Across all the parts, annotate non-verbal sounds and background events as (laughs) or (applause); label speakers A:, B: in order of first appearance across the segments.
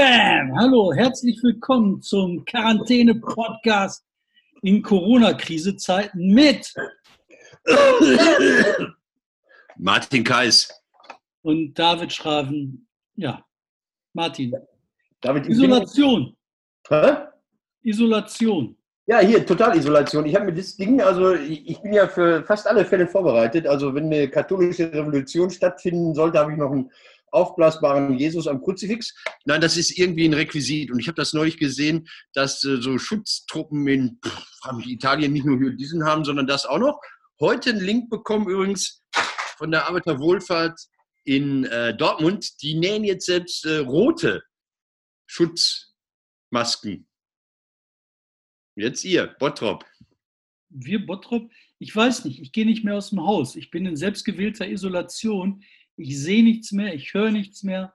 A: Bam! Hallo, herzlich willkommen zum Quarantäne-Podcast in Corona-Krise-Zeiten mit
B: Martin Kais.
A: und David Schraven. Ja, Martin.
C: David,
A: Isolation.
C: Hä?
A: Isolation.
C: Ja, hier, Totalisolation. Ich habe mir das Ding, also ich bin ja für fast alle Fälle vorbereitet. Also wenn eine katholische Revolution stattfinden sollte, habe ich noch einen aufblasbaren Jesus am Kruzifix.
B: Nein, das ist irgendwie ein Requisit. Und ich habe das neulich gesehen, dass äh, so Schutztruppen in pff, Italien nicht nur diesen haben, sondern das auch noch. Heute einen Link bekommen übrigens von der Arbeiterwohlfahrt in äh, Dortmund. Die nähen jetzt selbst äh, rote Schutzmasken. Jetzt ihr, Bottrop.
A: Wir Bottrop, ich weiß nicht, ich gehe nicht mehr aus dem Haus. Ich bin in selbstgewählter Isolation. Ich sehe nichts mehr, ich höre nichts mehr.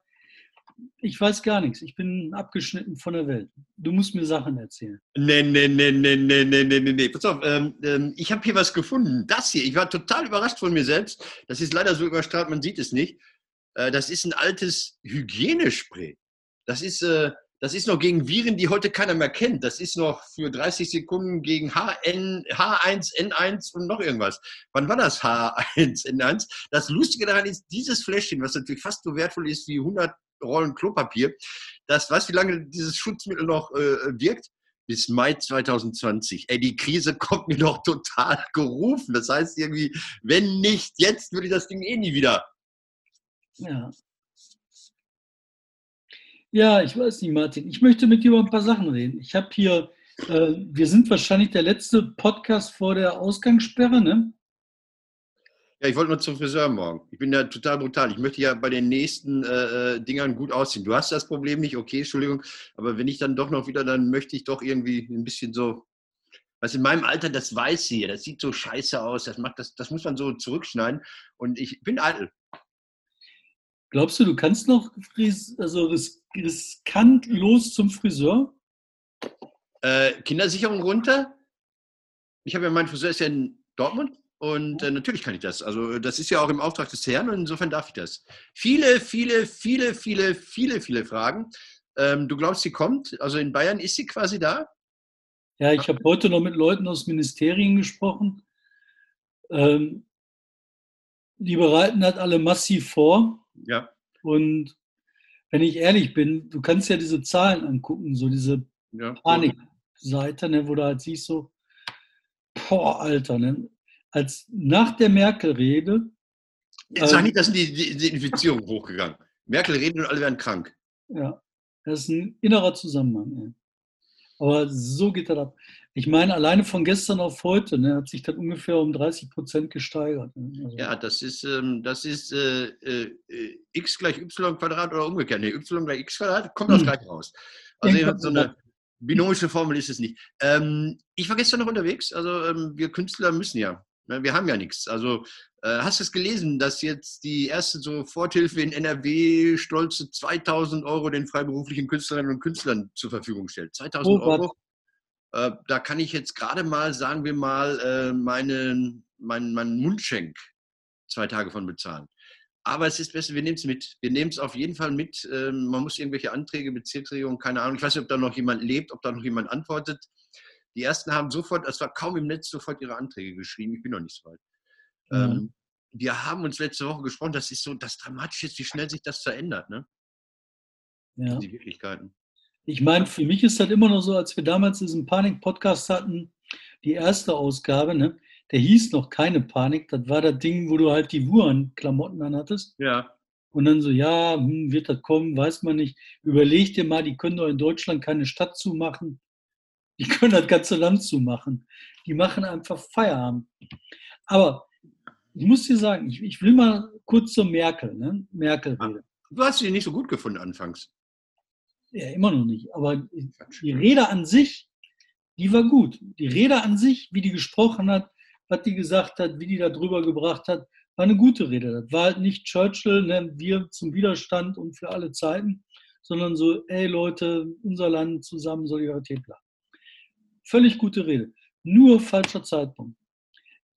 A: Ich weiß gar nichts. Ich bin abgeschnitten von der Welt. Du musst mir Sachen erzählen.
B: Nee, nee, nee, nee, nee, nee, nee, nee, nee. Pass auf, ähm, ähm, ich habe hier was gefunden. Das hier, ich war total überrascht von mir selbst. Das ist leider so überstrahlt, man sieht es nicht. Äh, das ist ein altes Hygienespray. Das ist, äh, das ist noch gegen Viren, die heute keiner mehr kennt. Das ist noch für 30 Sekunden gegen HN, H1, N1 und noch irgendwas. Wann war das H1, N1? Das Lustige daran ist, dieses Fläschchen, was natürlich fast so wertvoll ist wie 100 Rollen Klopapier, das, weißt du, wie lange dieses Schutzmittel noch äh, wirkt? Bis Mai 2020. Ey, die Krise kommt mir doch total gerufen. Das heißt irgendwie, wenn nicht jetzt, würde ich das Ding eh nie wieder.
A: Ja. Ja, ich weiß nicht, Martin. Ich möchte mit dir über ein paar Sachen reden. Ich habe hier, äh, wir sind wahrscheinlich der letzte Podcast vor der Ausgangssperre, ne?
B: Ja, ich wollte nur zum Friseur morgen. Ich bin ja total brutal. Ich möchte ja bei den nächsten äh, äh, Dingern gut aussehen. Du hast das Problem nicht, okay, Entschuldigung. Aber wenn ich dann doch noch wieder, dann möchte ich doch irgendwie ein bisschen so. Was in meinem Alter, das weiß hier, das sieht so scheiße aus. Das, macht, das, das muss man so zurückschneiden. Und ich bin eitel.
A: Glaubst du, du kannst noch ris also ris riskant los zum Friseur?
B: Äh, Kindersicherung runter. Ich habe ja, mein Friseur ist ja in Dortmund. Und äh, natürlich kann ich das. Also das ist ja auch im Auftrag des Herrn und insofern darf ich das. Viele, viele, viele, viele, viele, viele Fragen. Ähm, du glaubst, sie kommt? Also in Bayern ist sie quasi da?
A: Ja, ich habe heute noch mit Leuten aus Ministerien gesprochen. Ähm, die bereiten das alle massiv vor.
B: Ja.
A: Und wenn ich ehrlich bin, du kannst ja diese Zahlen angucken, so diese
B: ja.
A: Panikseite, ne, wo du halt siehst so, boah, Alter, ne? als nach der Merkel-Rede.
B: Jetzt sag nicht, dass die, die, die Infizierungen hochgegangen. Merkel redet und alle werden krank.
A: Ja, das ist ein innerer Zusammenhang. Ey. Aber so geht das ab. Ich meine, alleine von gestern auf heute ne, hat sich das ungefähr um 30 Prozent gesteigert. Ne?
B: Also, ja, das ist, ähm, das ist äh, äh, x gleich y Quadrat oder umgekehrt. Nee, y gleich x Quadrat kommt das
A: Hm.
B: gleich raus. Also so eine binomische Formel ist es nicht. Ähm, ich war gestern noch unterwegs. Also ähm, wir Künstler müssen ja. Ne? Wir haben ja nichts. Also äh, hast du es gelesen, dass jetzt die erste Soforthilfe in NRW stolze 2000 Euro den freiberuflichen Künstlerinnen und Künstlern zur Verfügung stellt? 2000
A: Oh.
B: Euro. Äh, da kann ich jetzt gerade mal, sagen wir mal, äh, meinen mein, mein Mundschenk zwei Tage von bezahlen. Aber es ist besser, wir nehmen es mit. Wir nehmen es auf jeden Fall mit. Ähm, man muss irgendwelche Anträge, Bezirksregierung, keine Ahnung. Ich weiß nicht, ob da noch jemand lebt, ob da noch jemand antwortet. Die ersten haben sofort, es war kaum im Netz, sofort ihre Anträge geschrieben. Ich bin noch nicht so weit.
A: Ja.
B: Ähm, wir haben uns letzte Woche gesprochen, das ist so das Dramatische ist, wie schnell sich das verändert, ne?
A: ja.
B: Die Wirklichkeiten.
A: Ich meine, für mich ist das immer noch so, als wir damals diesen Panik-Podcast hatten, die erste Ausgabe, ne? der hieß noch keine Panik. Das war das Ding, wo du halt die Wuhan-Klamotten anhattest.
B: Ja.
A: Und dann so, ja, hm, wird das kommen, weiß man nicht. Überleg dir mal, die können doch in Deutschland keine Stadt zumachen. Die (laughs) können das ganze Land zumachen. Die machen einfach Feierabend. Aber ich muss dir sagen, ich, ich will mal kurz zur Merkel, ne? Merkel-Rede.
B: Du hast sie nicht so gut gefunden anfangs.
A: Ja, immer noch nicht. Aber die Rede an sich, die war gut. Die Rede an sich, wie die gesprochen hat, was die gesagt hat, wie die da drüber gebracht hat, war eine gute Rede. Das war halt nicht Churchill, ne, wir zum Widerstand und für alle Zeiten, sondern so, ey Leute, unser Land zusammen, Solidarität, bla. Völlig gute Rede. Nur falscher Zeitpunkt.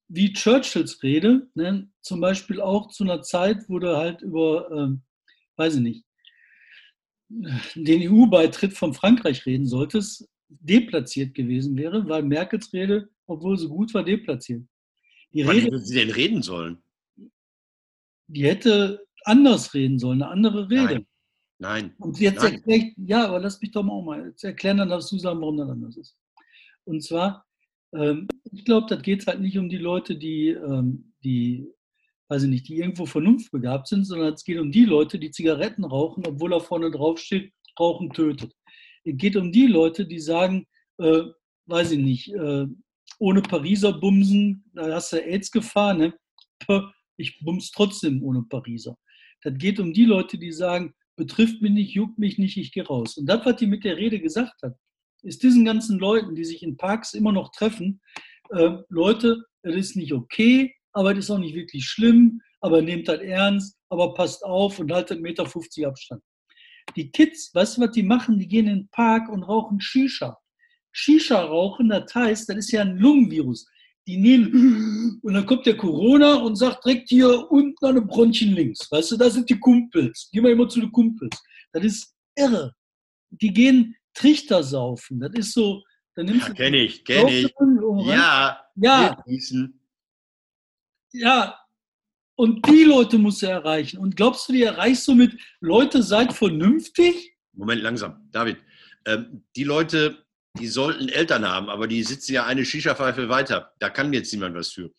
A: Wie Churchills Rede, ne, zum Beispiel auch zu einer Zeit, wo du halt über, ähm, weiß ich nicht, den EU-Beitritt von Frankreich reden solltest, deplatziert gewesen wäre, weil Merkels Rede, obwohl sie gut war, deplatziert.
B: Die Wann Rede, sie denn reden sollen?
A: Die hätte anders reden sollen, eine andere Rede.
B: Nein. Nein.
A: Und jetzt erklärt, ja, aber lass mich doch mal auch mal erklären, dann darfst du sagen, warum das anders ist. Und zwar, ähm, ich glaube, das geht halt nicht um die Leute, die, ähm, die, weiß ich nicht, die irgendwo vernunftbegabt sind, sondern es geht um die Leute, die Zigaretten rauchen, obwohl da vorne drauf steht, Rauchen tötet. Es geht um die Leute, die sagen, äh, weiß ich nicht, äh, ohne Pariser bumsen, da hast du AIDS-Gefahr, ne? Ich bums trotzdem ohne Pariser. Das geht um die Leute, die sagen, betrifft mich nicht, juckt mich nicht, ich gehe raus. Und das, was die mit der Rede gesagt hat, ist diesen ganzen Leuten, die sich in Parks immer noch treffen, äh, Leute, das ist nicht okay, aber das ist auch nicht wirklich schlimm, aber nehmt das ernst, aber passt auf und haltet 1,50 Meter Abstand. Die Kids, weißt du, was die machen? Die gehen in den Park und rauchen Shisha. Shisha rauchen, das heißt, das ist ja ein Lungenvirus. Die nehmen, (laughs) und dann kommt der Corona und sagt direkt hier unten an den Bronchien links. Weißt du, da sind die Kumpels. Geh mal immer zu den Kumpels. Das ist irre. Die gehen Trichter saufen. Das ist so,
B: dann nimmst ja, kenn ich, kenn ich. Ja,
A: ja. Ja, und die Leute musst du erreichen. Und glaubst du, die erreichst du mit Leute, seid vernünftig?
B: Moment, langsam. David, ähm, die Leute, die sollten Eltern haben, aber die sitzen ja eine Shisha-Pfeife weiter. Da kann jetzt niemand was für.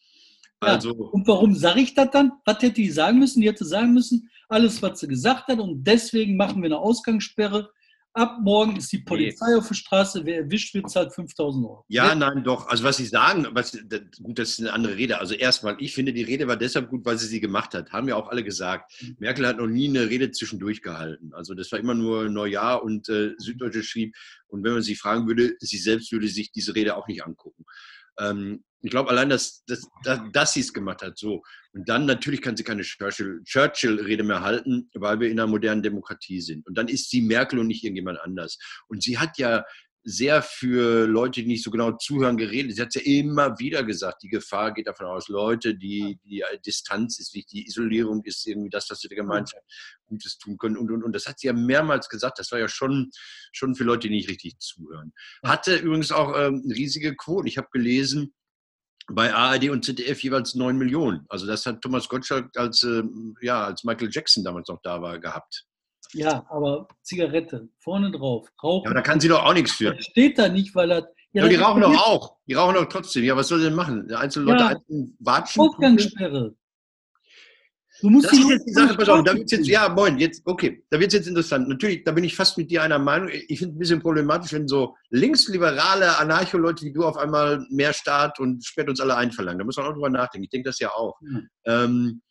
A: Also, ja. Und warum sage ich das dann? Was hätte die sagen müssen? Die hätte sagen müssen, alles, was sie gesagt hat, und deswegen machen wir eine Ausgangssperre ab morgen ist die Polizei nee. auf der Straße, wer erwischt wird, zahlt 5000 Euro.
B: Ja, nein, doch. Also was Sie sagen, was, gut, das ist eine andere Rede. Also erstmal, ich finde, die Rede war deshalb gut, weil sie sie gemacht hat. Haben ja auch alle gesagt. Mhm. Merkel hat noch nie eine Rede zwischendurch gehalten. Also das war immer nur Neujahr und äh, Süddeutsche schrieb. Und wenn man sie fragen würde, sie selbst würde sich diese Rede auch nicht angucken. Ähm, ich glaube allein, dass, dass, dass, dass sie es gemacht hat, so. Und dann natürlich kann sie keine Churchill-Rede Churchill mehr halten, weil wir in einer modernen Demokratie sind. Und dann ist sie Merkel und nicht irgendjemand anders. Und sie hat ja sehr für Leute, die nicht so genau zuhören, geredet. Sie hat ja immer wieder gesagt, die Gefahr geht davon aus, Leute, die, die Distanz ist wichtig, die Isolierung ist irgendwie das, was wir der Gemeinschaft Gutes tun können. Und, und, und das hat sie ja mehrmals gesagt. Das war ja schon, schon für Leute, die nicht richtig zuhören. Hatte übrigens auch ähm, riesige Quoten. Ich habe gelesen, bei ARD und ZDF jeweils 9 Millionen. Also das hat Thomas Gottschalk als, äh, ja, als Michael Jackson damals noch da war, gehabt.
A: Ja, aber Zigarette, vorne drauf,
B: rauchen. Ja, aber da kann sie doch auch nichts für.
A: Das steht da nicht, weil er.
B: Ja, ja die rauchen doch auch. Die rauchen doch trotzdem. Ja, was soll sie denn machen? Einzelne Leute, ja, einzelne
A: watschen. Ausgangssperre.
B: Du musst das ist jetzt die Sache, pass auf, da wird's jetzt, ja, moin, jetzt, okay, da wird es jetzt interessant. Natürlich, da bin ich fast mit dir einer Meinung. Ich finde es ein bisschen problematisch, wenn so linksliberale Anarcho-Leute wie du auf einmal mehr Staat und sperrt uns alle einverlangen. Da muss man auch drüber nachdenken. Ich denke das ja auch. Mhm. Ähm,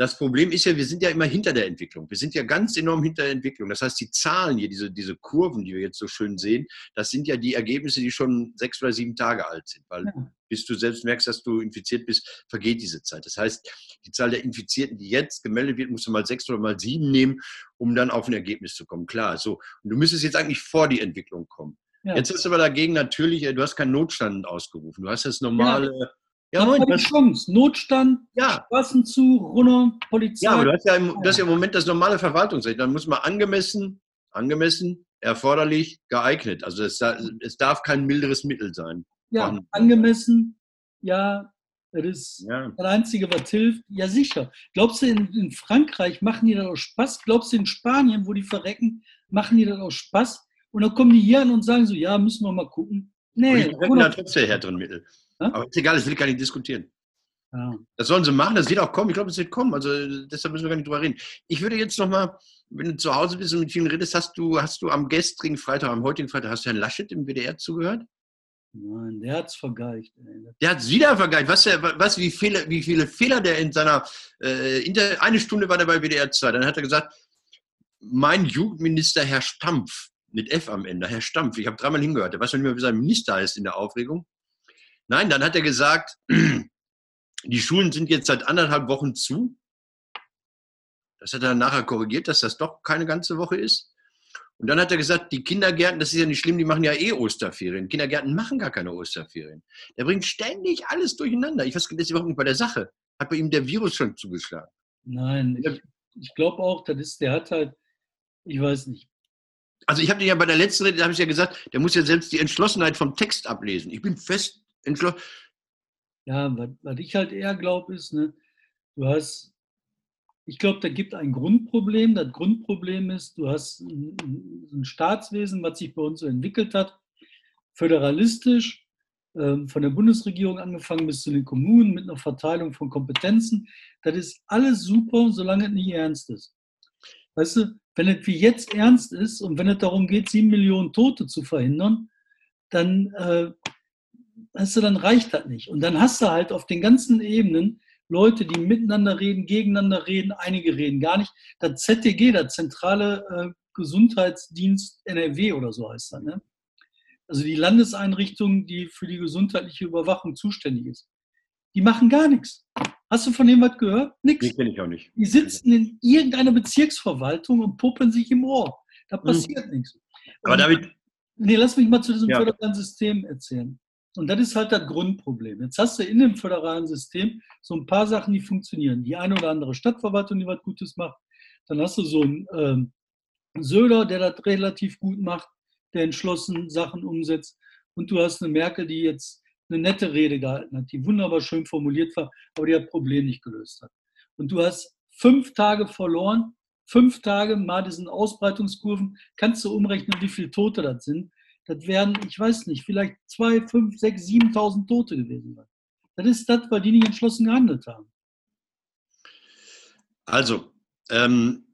B: das Problem ist ja, wir sind ja immer hinter der Entwicklung. Wir sind ja ganz enorm hinter der Entwicklung. Das heißt, die Zahlen hier, diese, diese Kurven, die wir jetzt so schön sehen, das sind ja die Ergebnisse, die schon sechs oder sieben Tage alt sind. Weil ja. bis du selbst merkst, dass du infiziert bist, vergeht diese Zeit. Das heißt, die Zahl der Infizierten, die jetzt gemeldet wird, musst du mal sechs oder mal sieben nehmen, um dann auf ein Ergebnis zu kommen. Klar, so. Und du müsstest jetzt eigentlich vor die Entwicklung kommen. Ja. Jetzt hast du aber dagegen natürlich, äh, du hast keinen Notstand ausgerufen. Du hast das normale. Ja
A: ja, war die Chance. Notstand, ja. Straßen zu, runter, Polizei.
B: Ja, aber du hast ja, im, das ist ja im Moment das normale Verwaltungsrecht. Dann muss man angemessen, angemessen, erforderlich, geeignet. Also es, es darf kein milderes Mittel sein.
A: Ja, Von, angemessen, ja, das ist ja. das Einzige, was hilft. Ja, sicher. Glaubst du, in, in, Frankreich machen die das aus Spaß? Glaubst du, in Spanien, wo die verrecken, machen die das aus Spaß? Und dann kommen die hier an und sagen so, ja, müssen wir mal gucken.
B: Nee, und die verrecken da trotzdem härteren Mittel. Aber ist egal, das will ich gar nicht diskutieren. Ja. Das sollen sie machen, das wird auch kommen. Ich glaube, es wird kommen. Also deshalb müssen wir gar nicht drüber reden. Ich würde jetzt nochmal, wenn du zu Hause bist und mit vielen redest, hast du, hast du am gestrigen Freitag, am heutigen Freitag, hast du Herrn Laschet im WDR zugehört?
A: Nein, der hat es vergeigt.
B: Der hat es wieder vergeigt. Was, was, wie, viele, wie viele Fehler der in seiner, äh, inter, eine Stunde war der bei WDR 2. Dann hat er gesagt, mein Jugendminister Herr Stampf, mit F am Ende, Herr Stampf, ich habe dreimal hingehört, der weiß noch nicht mehr, wie sein Minister heißt in der Aufregung. Nein, dann hat er gesagt, (clears throat) die Schulen sind jetzt seit anderthalb Wochen zu. Das hat er dann nachher korrigiert, dass das doch keine ganze Woche ist. Und dann hat er gesagt, die Kindergärten, das ist ja nicht schlimm, die machen ja eh Osterferien. Kindergärten machen gar keine Osterferien. Der bringt ständig alles durcheinander. Ich weiß, das ist überhaupt nicht bei der Sache. Hat bei ihm der Virus schon zugeschlagen?
A: Nein, ich, ich glaube auch, das ist, der hat halt, ich weiß nicht,
B: Also ich habe dir ja bei der letzten Rede, da habe ich ja gesagt, der muss ja selbst die Entschlossenheit vom Text ablesen. Ich bin fest entschlossen.
A: Ja, was, ich halt eher glaube, ist, ne, du hast, ich glaube, da gibt ein Grundproblem. Das Grundproblem ist, du hast ein, ein Staatswesen, was sich bei uns so entwickelt hat, föderalistisch, ähm, von der Bundesregierung angefangen bis zu den Kommunen mit einer Verteilung von Kompetenzen. Das ist alles super, solange es nicht ernst ist. Weißt du, wenn es wie jetzt ernst ist und wenn es darum geht, sieben Millionen Tote zu verhindern, dann, äh, weißt du, dann reicht das nicht. Und dann hast du halt auf den ganzen Ebenen Leute, die miteinander reden, gegeneinander reden, einige reden gar nicht. Das ZTG, der Zentrale äh, Gesundheitsdienst NRW oder so heißt das, ne? also die Landeseinrichtung, die für die gesundheitliche Überwachung zuständig ist, die machen gar nichts. Hast du von dem was gehört?
B: Nichts. Nee, kenne ich auch nicht.
A: Die sitzen in irgendeiner Bezirksverwaltung und puppen sich im Ohr. Da hm. passiert hm. nichts.
B: Aber David.
A: Nee, lass mich mal zu diesem ja. föderalen System erzählen. Und das ist halt das Grundproblem. Jetzt hast du in dem föderalen System so ein paar Sachen, die funktionieren. Die eine oder andere Stadtverwaltung, die was Gutes macht. Dann hast du so einen ähm, Söder, der das relativ gut macht, der entschlossen Sachen umsetzt. Und du hast eine Merkel, die jetzt eine nette Rede gehalten hat, die wunderbar schön formuliert war, aber die das Problem nicht gelöst hat. Und du hast fünf Tage verloren, fünf Tage mal diesen Ausbreitungskurven, kannst du umrechnen, wie viele Tote das sind. Das wären, ich weiß nicht, vielleicht zwei, fünf, sechs, siebentausend Tote gewesen. Das ist das, weil die nicht entschlossen gehandelt haben.
B: Also, ähm,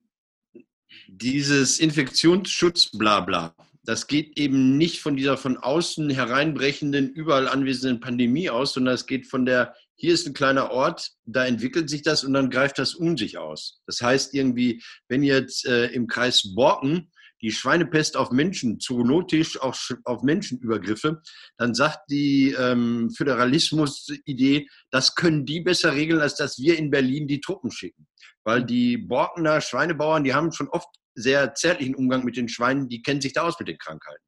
B: dieses Infektionsschutz, bla bla, das geht eben nicht von dieser von außen hereinbrechenden, überall anwesenden Pandemie aus, sondern es geht von der, hier ist ein kleiner Ort, da entwickelt sich das und dann greift das um sich aus. Das heißt irgendwie, wenn jetzt äh, im Kreis Borken die Schweinepest auf Menschen, zoonotisch auch auf Menschenübergriffe, dann sagt die ähm, Föderalismus-Idee, das können die besser regeln, als dass wir in Berlin die Truppen schicken. Weil die Borkener Schweinebauern, die haben schon oft sehr zärtlichen Umgang mit den Schweinen, die kennen sich da aus mit den Krankheiten.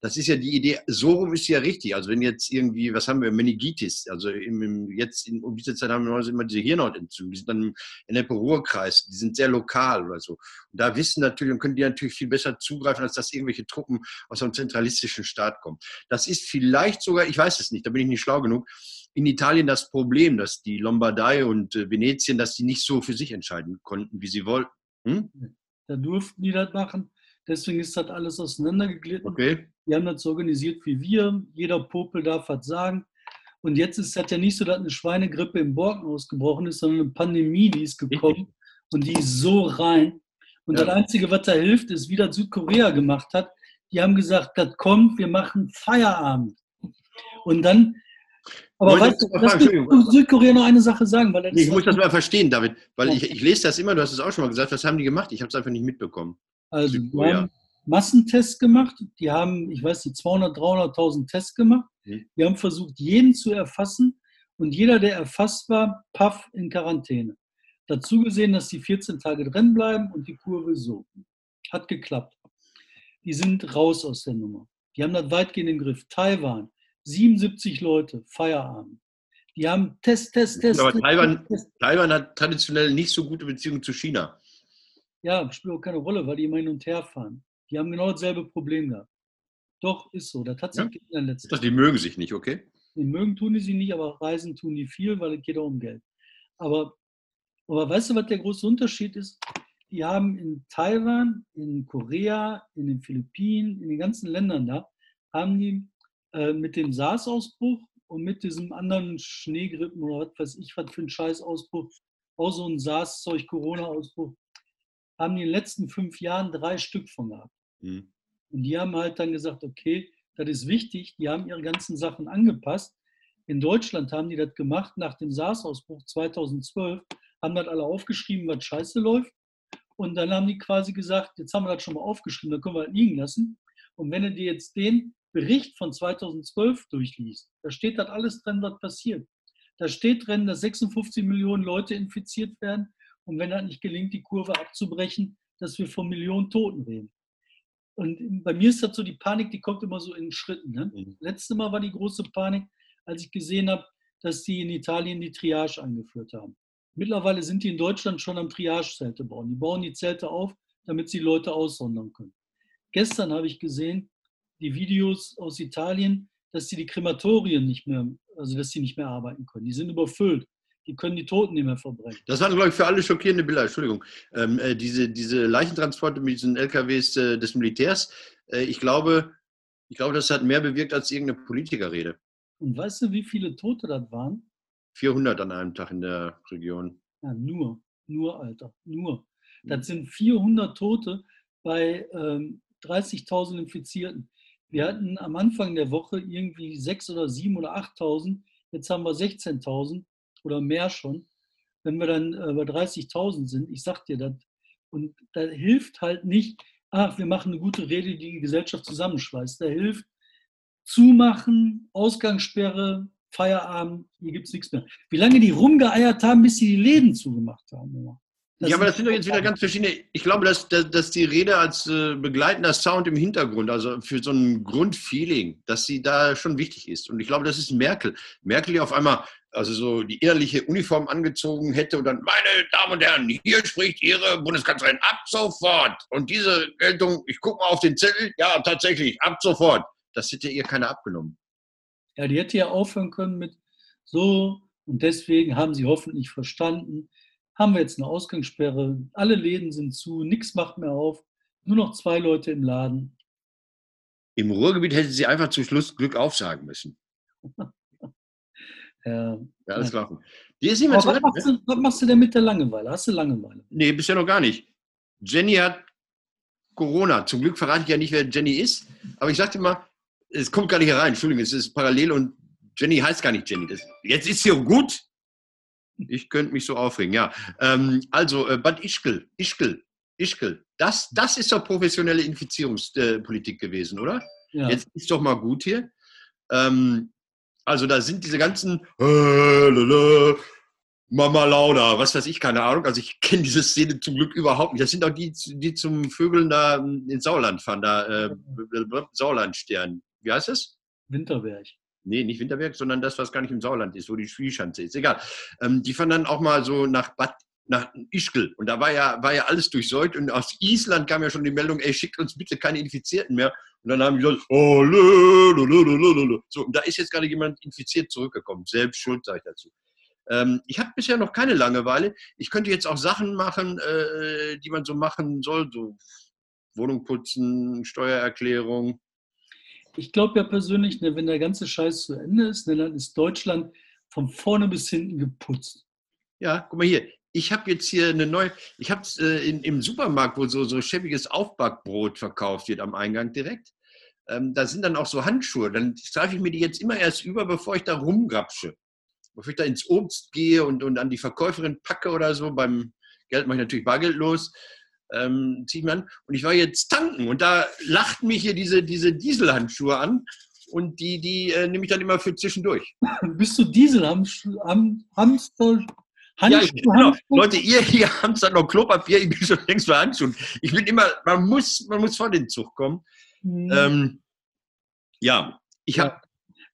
B: Das ist ja die Idee, so rum ist sie ja richtig. Also wenn jetzt irgendwie, was haben wir, Meningitis, also im, im, jetzt in, um diese Zeit haben wir immer diese Hirnhautentzündung, die sind dann im Ennepe-Ruhr-Kreis, die sind sehr lokal oder so. Und da wissen natürlich und können die natürlich viel besser zugreifen, als dass irgendwelche Truppen aus einem zentralistischen Staat kommen. Das ist vielleicht sogar, ich weiß es nicht, da bin ich nicht schlau genug, in Italien das Problem, dass die Lombardei und äh, Venetien, dass die nicht so für sich entscheiden konnten, wie sie wollten. Hm?
A: Da durften die das machen. Deswegen ist das alles auseinandergeglitten.
B: Okay.
A: Die haben das so organisiert wie wir. Jeder Popel darf was sagen. Und jetzt ist das ja nicht so, dass eine Schweinegrippe im Borken ausgebrochen ist, sondern eine Pandemie, die ist gekommen und die ist so rein. Und ja. das Einzige, was da hilft, ist, wie das Südkorea gemacht hat. Die haben gesagt, das kommt, wir machen Feierabend. Und dann aber weißt du, lass mich Südkorea noch eine Sache sagen. Weil
B: ich muss das mal verstehen, David, weil ich, ich lese das immer, du hast es auch schon mal gesagt, was haben die gemacht? Ich habe es einfach nicht mitbekommen.
A: Also, die haben Massentests gemacht, die haben, ich weiß nicht, 200, 300.000 Tests gemacht. Hm. Die haben versucht, jeden zu erfassen und jeder, der erfasst war, paff in Quarantäne. Dazu gesehen, dass die 14 Tage drin bleiben und die Kurve so. Hat geklappt. Die sind raus aus der Nummer. Die haben das weitgehend im Griff. Taiwan, 77 Leute, Feierabend. Die haben Test, Test, Test.
B: Aber Taiwan, Test. Taiwan hat traditionell nicht so gute Beziehungen zu China.
A: Ja, spielt auch keine Rolle, weil die immer hin und her fahren. Die haben genau dasselbe Problem gehabt. Doch, ist so. Das hat sich ja? in
B: der letzten Das, die mögen sich nicht, okay?
A: Die mögen tun die sie nicht, aber reisen tun die viel, weil es geht auch um Geld. Aber, aber weißt du, was der große Unterschied ist? Die haben in Taiwan, in Korea, in den Philippinen, in den ganzen Ländern da, haben die äh, mit dem SARS-Ausbruch und mit diesem anderen Schneegrippen oder was weiß ich, was für ein Scheißausbruch, auch so ein SARS-Zeug, Corona-Ausbruch, haben die in den letzten fünf Jahren drei Stück von gehabt. Mhm. Und die haben halt dann gesagt, okay, das ist wichtig, die haben ihre ganzen Sachen angepasst. In Deutschland haben die das gemacht nach dem SARS-Ausbruch 2012, haben das alle aufgeschrieben, was scheiße läuft. Und dann haben die quasi gesagt, jetzt haben wir das schon mal aufgeschrieben, dann können wir das liegen lassen. Und wenn du dir jetzt den Bericht von 2012 durchliest, da steht das alles drin, was passiert. Da steht drin, dass 56 Millionen Leute infiziert werden und wenn das nicht gelingt, die Kurve abzubrechen, dass wir von Millionen Toten reden. Und bei mir ist das so, die Panik, die kommt immer so in Schritten. Ne? Mhm. Letztes Mal war die große Panik, als ich gesehen habe, dass die in Italien die Triage eingeführt haben. Mittlerweile sind die in Deutschland schon am Triage-Zelte bauen. Die bauen die Zelte auf, damit sie Leute aussondern können. gestern habe ich gesehen, die Videos aus Italien, dass sie die Krematorien nicht mehr, also dass sie nicht mehr arbeiten können. Die sind überfüllt. Die können die Toten nicht mehr verbrennen.
B: Das waren, glaube ich, für alle schockierende Bilder. Entschuldigung. Ähm, äh, diese, diese Leichentransporte mit diesen LKWs äh, des Militärs. Äh, ich, glaube, ich glaube, das hat mehr bewirkt als irgendeine Politikerrede.
A: Und weißt du, wie viele Tote das waren?
B: 400 an einem Tag in der Region.
A: Ja, nur. Nur, Alter. Nur. Das sind 400 Tote bei ähm, 30.000 Infizierten. Wir hatten am Anfang der Woche irgendwie 6 oder 7 oder 8.000. Jetzt haben wir 16.000 oder mehr schon. Wenn wir dann äh, bei 30.000 sind, ich sag dir das, und da hilft halt nicht, ach, wir machen eine gute Rede, die die Gesellschaft zusammenschweißt. Da hilft zumachen, Ausgangssperre, Feierabend, hier gibt es nichts mehr. Wie lange die rumgeeiert haben, bis sie die Läden zugemacht haben.
B: Das ja, aber das sind doch jetzt wieder ganz verschiedene. Ich glaube, dass, dass, dass die Rede als äh, begleitender Sound im Hintergrund, also für so ein Grundfeeling, dass sie da schon wichtig ist. Und ich glaube, das ist Merkel. Merkel, die auf einmal also so die ehrliche Uniform angezogen hätte und dann, meine Damen und Herren, hier spricht Ihre Bundeskanzlerin ab sofort. Und diese Geltung, ich gucke mal auf den Zettel, ja, tatsächlich, ab sofort. Das hätte ihr keiner abgenommen.
A: Ja, die hätte ja aufhören können mit so und deswegen haben sie hoffentlich verstanden, haben wir jetzt eine Ausgangssperre, alle Läden sind zu, nichts macht mehr auf, nur noch zwei Leute im Laden.
B: Im Ruhrgebiet hätte sie einfach zum Schluss Glück aufsagen müssen. (laughs)
A: ja,
B: ja, alles klar.
A: Die ist was, drin, machst ne? du, was machst du denn mit der Langeweile? Hast du Langeweile?
B: Nee, bisher noch gar nicht. Jenny hat Corona. Zum Glück verrate ich ja nicht, wer Jenny ist. Aber ich sagte mal, es kommt gar nicht herein. Entschuldigung, es ist parallel und Jenny heißt gar nicht Jenny. Das, jetzt ist sie gut. Ich könnte mich so aufregen, ja. Ähm, also, äh, Bad Ischgl, Ischgl, Ischgl. Das, das ist doch professionelle Infizierungspolitik gewesen, oder? Ja. Jetzt ist doch mal gut hier. Ähm, also, da sind diese ganzen äh, Mama Lauda, was weiß ich, keine Ahnung. Also, ich kenne diese Szene zum Glück überhaupt nicht. Das sind doch die, die zum Vögeln da ins Sauerland fahren, da äh, Sauerlandstern. Wie heißt das?
A: Winterberg.
B: Nee, nicht Winterberg, sondern das, was gar nicht im Sauerland ist, wo die Spielschanze ist. Egal. Ähm, die fahren dann auch mal so nach Bad, nach Ischgl. Und da war ja, war ja alles durchsäut. Und aus Island kam ja schon die Meldung, ey, schickt uns bitte keine Infizierten mehr. Und dann haben die gesagt, oh, lö, lö, lö. So, und da ist jetzt gerade jemand infiziert zurückgekommen. Selbst schuld, sage ich dazu. Ähm, ich habe bisher noch keine Langeweile. Ich könnte jetzt auch Sachen machen, äh, die man so machen soll, so Wohnung putzen, Steuererklärung,
A: ich glaube ja persönlich, ne, wenn der ganze Scheiß zu Ende ist, ne, dann ist Deutschland von vorne bis hinten geputzt.
B: Ja, guck mal hier. Ich habe jetzt hier eine neue, ich habe äh, im Supermarkt, wo so, so schäbiges Aufbackbrot verkauft wird am Eingang direkt. Ähm, da sind dann auch so Handschuhe. Dann streife ich mir die jetzt immer erst über, bevor ich da rumgrapsche. Bevor ich da ins Obst gehe und, und an die Verkäuferin packe oder so. Beim Geld mache ich natürlich bargeldlos ähm, ziehe ich mir an. Und ich war jetzt tanken und da lachten mich hier diese, diese Dieselhandschuhe an und die, die äh, nehme ich dann immer für zwischendurch.
A: Bist du Dieselhamster? Handschuhe?
B: Ja, genau. Leute, ihr hier (laughs) habt dann noch Klopapier, ich bin schon längst für Handschuhe. Ich bin immer, man muss, man muss vor den Zug kommen. Mhm. Ähm, ja, ich habe. Ja.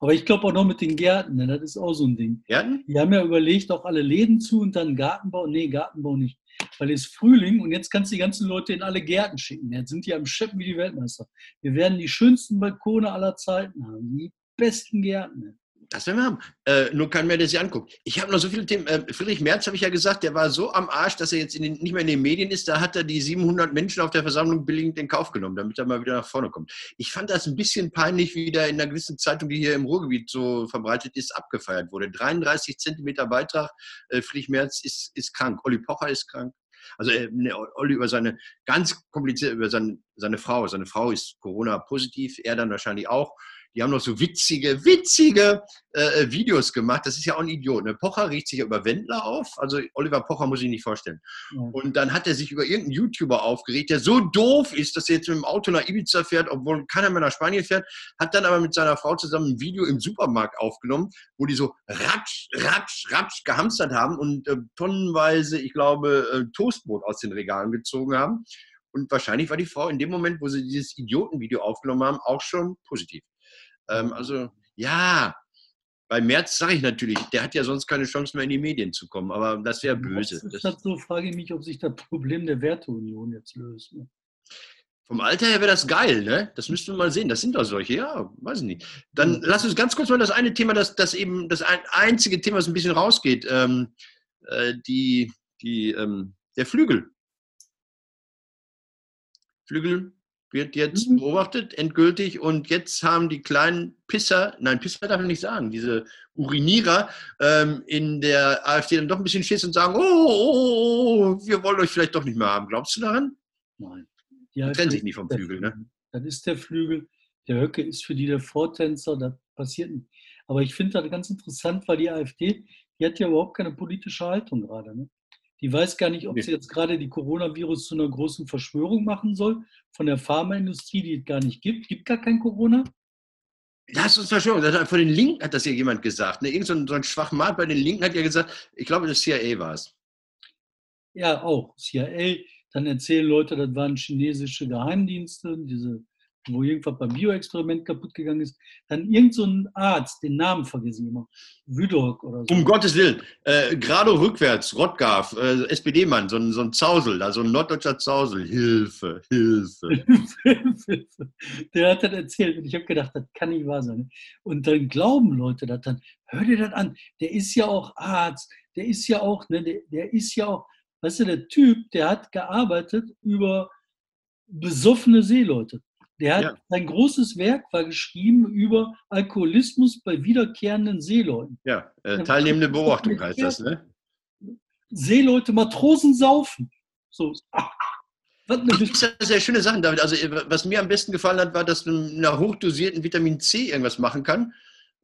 A: Aber ich glaube auch noch mit den Gärten, ne? das ist auch so ein Ding.
B: Gärten?
A: Die haben ja überlegt, auch alle Läden zu und dann Gartenbau. Nee, Gartenbau nicht weil es Frühling und jetzt kannst du die ganzen Leute in alle Gärten schicken. Jetzt sind die am Schippen wie die Weltmeister. Wir werden die schönsten Balkone aller Zeiten haben, die besten Gärten.
B: Das werden wir haben. Äh, nur kann mir das ja angucken. Ich habe noch so viele Themen. Äh, Friedrich Merz habe ich ja gesagt, der war so am Arsch, dass er jetzt den, nicht mehr in den Medien ist. Da hat er die 700 Menschen auf der Versammlung billigend in Kauf genommen, damit er mal wieder nach vorne kommt. Ich fand das ein bisschen peinlich, wie da in einer gewissen Zeitung, die hier im Ruhrgebiet so verbreitet ist, abgefeiert wurde. 33 Zentimeter Beitrag. Äh, Friedrich Merz ist, ist krank. Olli Pocher ist krank. Also äh, ne, Olli über seine, ganz kompliziert über seine, seine Frau. Seine Frau ist Corona-positiv, er dann wahrscheinlich auch. Die haben noch so witzige, witzige äh, Videos gemacht. Das ist ja auch ein Idiot. Ne? Pocher riecht sich ja über Wendler auf. Also Oliver Pocher muss ich nicht vorstellen. Ja. Und dann hat er sich über irgendeinen YouTuber aufgeregt, der so doof ist, dass er jetzt mit dem Auto nach Ibiza fährt, obwohl keiner mehr nach Spanien fährt. Hat dann aber mit seiner Frau zusammen ein Video im Supermarkt aufgenommen, wo die so ratsch, ratsch, ratsch gehamstert haben und äh, tonnenweise, ich glaube, äh, Toastbrot aus den Regalen gezogen haben. Und wahrscheinlich war die Frau in dem Moment, wo sie dieses Idiotenvideo aufgenommen haben, auch schon positiv. Ähm, also ja, bei Merz sage ich natürlich, der hat ja sonst keine Chance mehr in die Medien zu kommen, aber das wäre böse.
A: So, frage ich mich, ob sich das Problem der Werteunion jetzt löst. Ne?
B: Vom Alter her wäre das geil, ne? Das müssten wir mal sehen. Das sind doch solche, ja, weiß ich nicht. Dann mhm. lass uns ganz kurz mal das eine Thema, das, das eben das ein, einzige Thema, das ein bisschen rausgeht, ähm, äh, die, die, ähm, der Flügel. Flügel wird jetzt mhm. beobachtet, endgültig. Und jetzt haben die kleinen Pisser, nein, Pisser darf man nicht sagen, diese Urinierer ähm, in der AfD dann doch ein bisschen Schiss und sagen, oh, oh, oh, oh, wir wollen euch vielleicht doch nicht mehr haben. Glaubst du daran?
A: Nein.
B: Die, die trennen sich nicht vom Flügel, ne?
A: Das ist der Flügel. Der Höcke ist für die der Vortänzer, das passiert nicht. Aber ich finde das ganz interessant, weil die AfD, die hat ja überhaupt keine politische Haltung gerade. Ne? Die weiß gar nicht, ob sie jetzt gerade die Coronavirus zu einer großen Verschwörung machen soll von der Pharmaindustrie, die es gar nicht gibt. Gibt gar kein Corona.
B: Das ist Verschwörung. Das hat, von den Linken hat das ja jemand gesagt. Ne? Irgend so ein, so ein Schwachmat bei den Linken hat ja gesagt, ich glaube, das CIA war es.
A: Ja, auch. CIA. Dann erzählen Leute, das waren chinesische Geheimdienste, diese wo irgendwas beim Bioexperiment kaputt gegangen ist, dann irgend so ein Arzt, den Namen vergesse ich immer, Wüdok oder
B: so. Um Gottes Willen, äh, gerade rückwärts, Rottgaf, äh, SPD-Mann, so ein, so ein Zausel, also ein norddeutscher Zausel, Hilfe, Hilfe. (laughs)
A: der hat das erzählt und ich habe gedacht, das kann nicht wahr sein. Und dann glauben Leute das dann, hör dir das an, der ist ja auch Arzt, der ist ja auch, ne, der, der ist ja auch, weißt du, der Typ, der hat gearbeitet über besoffene Seeleute. Der hat ja. sein großes Werk war geschrieben über Alkoholismus bei wiederkehrenden Seeleuten.
B: Ja, äh, teilnehmende Beobachtung heißt das, ne?
A: Seeleute, Matrosen saufen. So. (laughs)
B: Was eine sehr schöne Sachen, David. Also, was mir am besten gefallen hat, war, dass man mit einer hochdosierten Vitamin C irgendwas machen kann.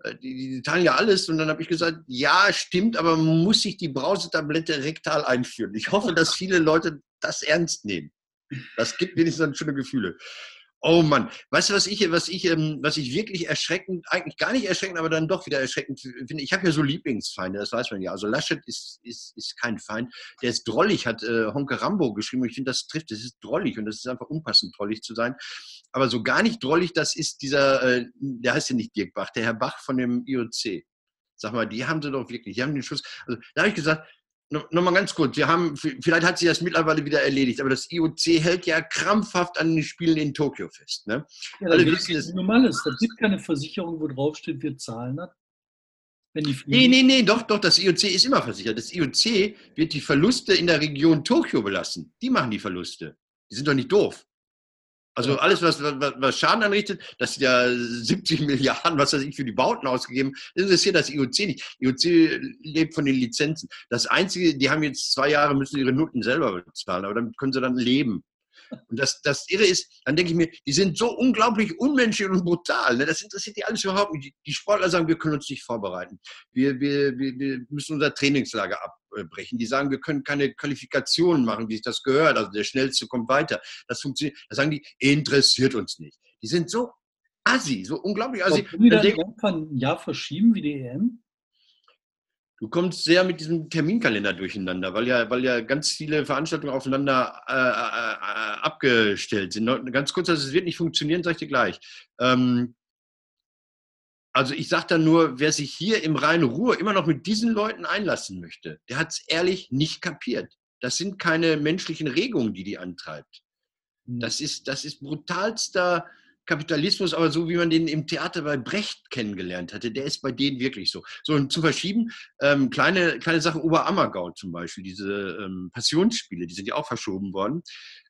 B: Äh, die, die teilen ja alles. Und dann habe ich gesagt, ja, stimmt, aber man muss sich die Brausetablette rektal einführen. Ich hoffe, dass viele Leute das ernst nehmen. Das gibt wenigstens schöne Gefühle. Oh Mann, weißt du, was ich, was ich, ähm, was ich wirklich erschreckend, eigentlich gar nicht erschreckend, aber dann doch wieder erschreckend finde? Ich habe ja so Lieblingsfeinde, das weiß man ja. Also Laschet ist, ist, ist kein Feind. Der ist drollig, hat äh, Honke Rambo geschrieben. Ich finde, das trifft, das ist drollig und das ist einfach unpassend, drollig zu sein. Aber so gar nicht drollig, das ist dieser, äh, der heißt ja nicht Dirk Bach, der Herr Bach von dem IOC. Sag mal, die haben sie doch wirklich, die haben den Schuss. Also da habe ich gesagt, Nochmal ganz kurz, wir haben, vielleicht hat sich das mittlerweile wieder erledigt, aber das IOC hält ja krampfhaft an den Spielen in Tokio fest. Ne?
A: Ja, Alle wissen es. Normal ist, da gibt keine Versicherung, wo draufsteht, wir zahlen das.
B: Wenn die nee, nee, nee, doch, doch, das IOC ist immer versichert. Das IOC wird die Verluste in der Region Tokio belassen. Die machen die Verluste. Die sind doch nicht doof. Also alles, was, was, was Schaden anrichtet, das sind ja 70 (laughs) Milliarden, was weiß ich, für die Bauten ausgegeben, das interessiert das IOC nicht. IOC lebt von den Lizenzen. Das Einzige, die haben jetzt zwei Jahre, müssen ihre Noten selber bezahlen, aber damit können sie dann leben. Und das, das Irre ist, dann denke ich mir, die sind so unglaublich unmenschlich und brutal. Ne? Das interessiert die alles überhaupt nicht. Die Sportler sagen, wir können uns nicht vorbereiten. Wir, wir, wir, wir müssen unser Trainingslager abbrechen. Die sagen, wir können keine Qualifikationen machen, wie sich das gehört. Also der Schnellste kommt weiter. Das funktioniert. Da sagen die, interessiert uns nicht. Die sind so assi, so unglaublich assi.
A: Können die dann ein Jahr verschieben wie die EM?
B: Du kommst sehr mit diesem Terminkalender durcheinander, weil ja, weil ja ganz viele Veranstaltungen aufeinander äh, äh, äh abgestellt sind. Ganz kurz, also es wird nicht funktionieren, sage ich dir gleich. Ähm, also ich sage dann nur, wer sich hier im Rhein Ruhr immer noch mit diesen Leuten einlassen möchte, der hat es ehrlich nicht kapiert. Das sind keine menschlichen Regungen, die die antreibt. Hm. Das ist, das ist brutalster Kapitalismus, aber so wie man den im Theater bei Brecht kennengelernt hatte, der ist bei denen wirklich so. So und zu verschieben, ähm, kleine, kleine Sache, Oberammergau zum Beispiel, diese ähm, Passionsspiele, die sind ja auch verschoben worden,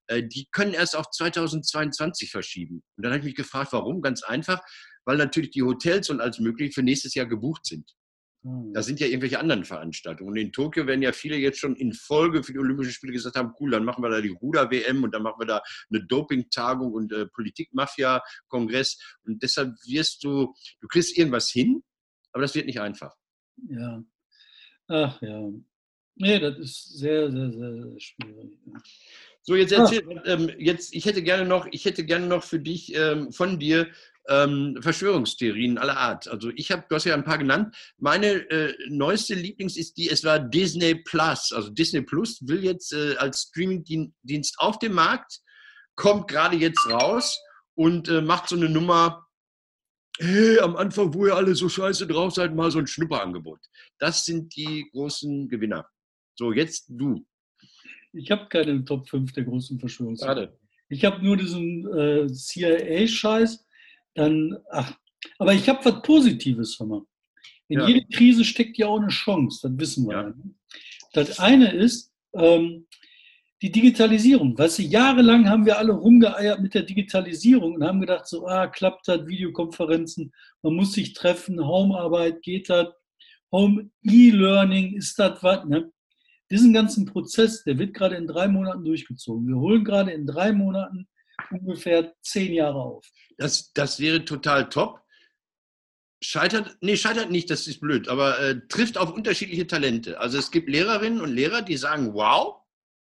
B: äh, die können erst auf 2022 verschieben. Und dann habe ich mich gefragt, warum? Ganz einfach, weil natürlich die Hotels und alles Mögliche für nächstes Jahr gebucht sind. Da sind ja irgendwelche anderen Veranstaltungen. Und in Tokio werden ja viele jetzt schon in Folge für die Olympischen Spiele gesagt haben, cool, dann machen wir da die Ruder-WM und dann machen wir da eine Doping-Tagung und äh, Politik-Mafia-Kongress. Und deshalb wirst du, du kriegst irgendwas hin, aber das wird nicht einfach.
A: Ja. Ach ja. Nee, das ist sehr, sehr, sehr schwierig.
B: So, jetzt erzähl, ähm, jetzt, ich hätte gerne noch, ich hätte gerne noch für dich, ähm, von dir ähm, Verschwörungstheorien aller Art. Also ich habe, du hast ja ein paar genannt. Meine äh, neueste Lieblings ist die, es war Disney Plus. Also Disney Plus will jetzt äh, als Streamingdienst auf dem Markt, kommt gerade jetzt raus und äh, macht so eine Nummer, hey, am Anfang, wo ihr alle so scheiße drauf seid, mal so ein Schnupperangebot. Das sind die großen Gewinner. So, jetzt du.
A: Ich habe keine Top 5 der großen Verschwörungstheorien. Ich habe nur diesen äh, CIA-Scheiß. Dann, ach, aber ich habe was Positives, mal. In
B: Ja.
A: jeder Krise steckt ja auch eine Chance, das wissen wir.
B: Ja.
A: Ja. ne? Das eine ist ähm, die Digitalisierung. Weißt du, jahrelang haben wir alle rumgeeiert mit der Digitalisierung und haben gedacht, so, ah, klappt das, Videokonferenzen, man muss sich treffen, Homearbeit, geht das, Home E-Learning, ist das was, ne? Diesen ganzen Prozess, der wird gerade in drei Monaten durchgezogen. Wir holen gerade in drei Monaten ungefähr zehn Jahre auf.
B: Das, das wäre total top. Scheitert, nee, scheitert nicht, das ist blöd, aber äh, trifft auf unterschiedliche Talente. Also es gibt Lehrerinnen und Lehrer, die sagen, wow,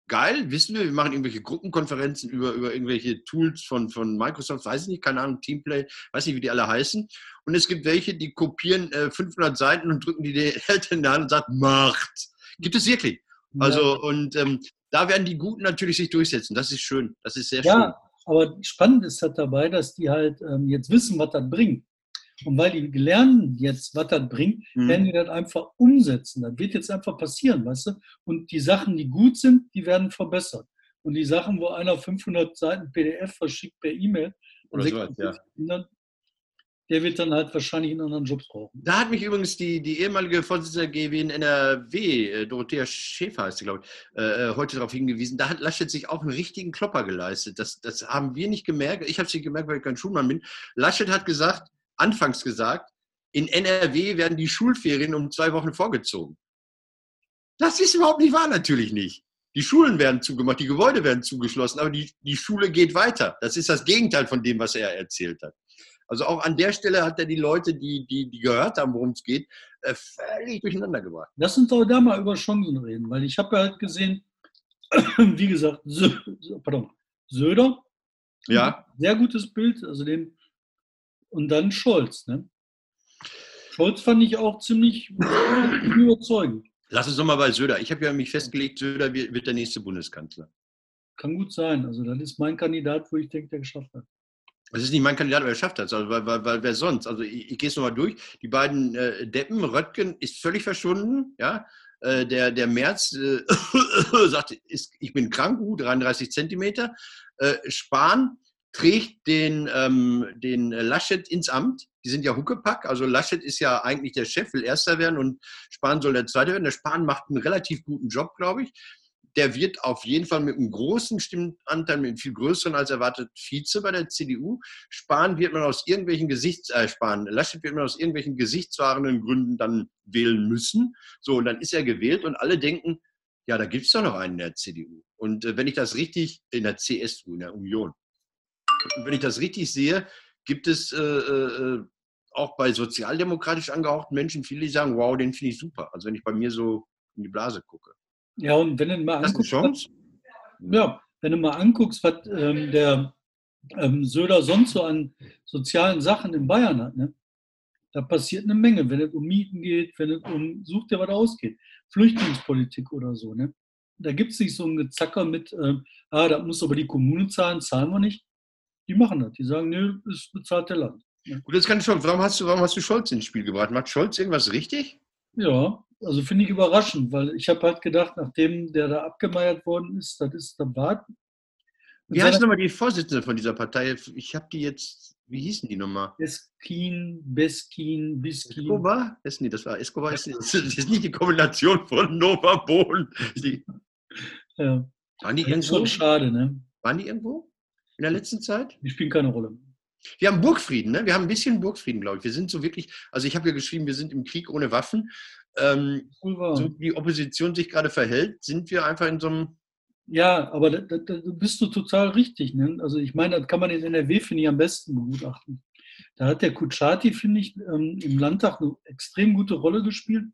B: geil, wissen wir, wir machen irgendwelche Gruppenkonferenzen über, über irgendwelche Tools von, von Microsoft, weiß ich nicht, keine Ahnung, Teamplay, weiß nicht, wie die alle heißen. Und es gibt welche, die kopieren äh, 500 Seiten und drücken die Eltern (laughs) in die Hand und sagen, macht. Gibt es wirklich. Also, und ähm, da werden die Guten natürlich sich durchsetzen. Das ist schön. Das ist sehr schön.
A: Ja, aber spannend ist halt dabei, dass die halt ähm, jetzt wissen, was das bringt. Und weil die lernen jetzt, was das bringt,
B: Mhm.
A: werden die das einfach umsetzen. Das wird jetzt einfach passieren, weißt du? Und die Sachen, die gut sind, die werden verbessert. Und die Sachen, wo einer 500 Seiten PDF verschickt per E-Mail,
B: Oder sowas,
A: 56 Kindern, der wird dann halt wahrscheinlich einen anderen Job brauchen.
B: Da hat mich übrigens die, die ehemalige Vorsitzende der GW in NRW, äh, Dorothea Schäfer heißt sie, glaube ich, äh, äh, heute darauf hingewiesen. Da hat Laschet sich auch einen richtigen Klopper geleistet. Das, das haben wir nicht gemerkt. Ich habe es nicht gemerkt, weil ich kein Schulmann bin. Laschet hat gesagt, anfangs gesagt, in NRW werden die Schulferien um zwei Wochen vorgezogen. Das ist überhaupt nicht wahr, natürlich nicht. Die Schulen werden zugemacht, die Gebäude werden zugeschlossen, aber die, die Schule geht weiter. Das ist das Gegenteil von dem, was er erzählt hat. Also auch an der Stelle hat er die Leute, die, die, die gehört haben, worum es geht, äh, völlig durcheinander gebracht.
A: Lass uns doch da mal über Chancen reden, weil ich habe ja halt gesehen, (clears throat) wie gesagt, pardon, Söder,
B: Ja,
A: sehr gutes Bild, also den, und dann Scholz. Ne? Scholz fand ich auch ziemlich (clears throat) überzeugend.
B: lass uns doch mal bei Söder. Ich habe ja mich festgelegt, Söder wird, der nächste Bundeskanzler.
A: Kann gut sein. Also das ist mein Kandidat, wo ich denke, der geschafft hat.
B: Das ist nicht mein Kandidat, aber er schafft das. Also, weil, weil, weil wer sonst? Also ich, ich gehe es nochmal durch. Die beiden äh, Deppen, Röttgen ist völlig verschwunden. Ja? Äh, der, der Merz äh, (coughs) sagt, ist, ich bin krank, uh, 33 Zentimeter. Äh, Spahn trägt den, ähm, den Laschet ins Amt. Die sind ja Huckepack. Also Laschet ist ja eigentlich der Chef, will Erster werden und Spahn soll der Zweite werden. Der Spahn macht einen relativ guten Job, glaube ich. Der wird auf jeden Fall mit einem großen Stimmenanteil, mit einem viel größeren als erwartet, Vize bei der CDU. Spahn wird man aus irgendwelchen Gesichts, äh, Spahn, Laschet wird man aus irgendwelchen gesichtswahrenden Gründen dann wählen müssen. So, und dann ist er gewählt und alle denken, ja, da gibt es doch noch einen in der CDU. Und äh, wenn ich das richtig, in der CSU, in der Union, und wenn ich das richtig sehe, gibt es äh, äh, auch bei sozialdemokratisch angehauchten Menschen viele, die sagen, wow, den finde ich super. Also wenn ich bei mir so in die Blase gucke.
A: Ja, und wenn du mal
B: Das
A: anguckst,
B: Chance.
A: ja, wenn du mal anguckst, was ähm, der ähm, Söder sonst so an sozialen Sachen in Bayern hat, ne? da passiert eine Menge, wenn es um Mieten geht, wenn es um, sucht dir was ausgeht, Flüchtlingspolitik oder so. Ne? Da gibt es nicht so ein Gezacker mit, ähm, ah, da muss aber die Kommune zahlen, zahlen wir nicht. Die machen das. Die sagen, nö, es bezahlt der Land.
B: Gut, jetzt kann ich schon. Warum hast du, warum hast du Scholz ins Spiel gebracht? Macht Scholz irgendwas richtig?
A: Ja, also finde ich überraschend, weil ich habe halt gedacht, nachdem der da abgemeiert worden ist, das ist der Bart.
B: Wie heißt nochmal die Vorsitzende von dieser Partei? Ich habe die jetzt, wie hießen die nochmal?
A: Beskin, Beskin, Biskin.
B: Escobar? Das, nee, das war Escobar. Ist, das ist nicht die Kombination von Nova Bohlen. Die,
A: Ja,
B: waren, die
A: das ist
B: irgendwo,
A: schon schade, ne?
B: waren die irgendwo in der letzten Zeit?
A: Die spielen keine Rolle.
B: Wir haben Burgfrieden, ne? Wir haben ein bisschen Burgfrieden, glaube ich. Wir sind so wirklich, also ich habe ja geschrieben, wir sind im Krieg ohne Waffen. Ähm, so wie die Opposition sich gerade verhält, sind wir einfach in so einem.
A: Ja, aber da, da, da bist du total richtig. Ne? Also ich meine, das kann man in NRW, finde ich, am besten begutachten. Da hat der Kutschaty, finde ich, ähm, im Landtag eine extrem gute Rolle gespielt.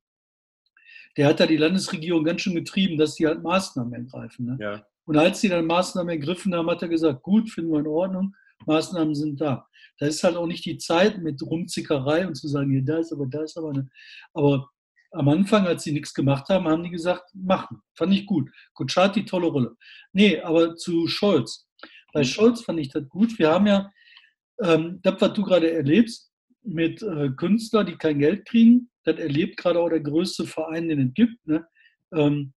A: Der hat da die Landesregierung ganz schön getrieben, dass die halt Maßnahmen ergreifen. Ne?
B: Ja.
A: Und als die dann Maßnahmen ergriffen haben, hat er gesagt, gut, finden wir in Ordnung, Maßnahmen sind da. Da ist halt auch nicht die Zeit mit Rumzickerei und zu sagen, hier, da ist aber, da ist aber. Ne. Aber am Anfang, als sie nichts gemacht haben, haben die gesagt, machen. Fand ich gut. Kutschaty, tolle Rolle. Nee, aber zu Scholz. Bei Scholz fand ich das gut. Wir haben ja ähm, das, was du gerade erlebst, mit äh, Künstlern, die kein Geld kriegen, das erlebt gerade auch der größte Verein, den es gibt, ne? ähm,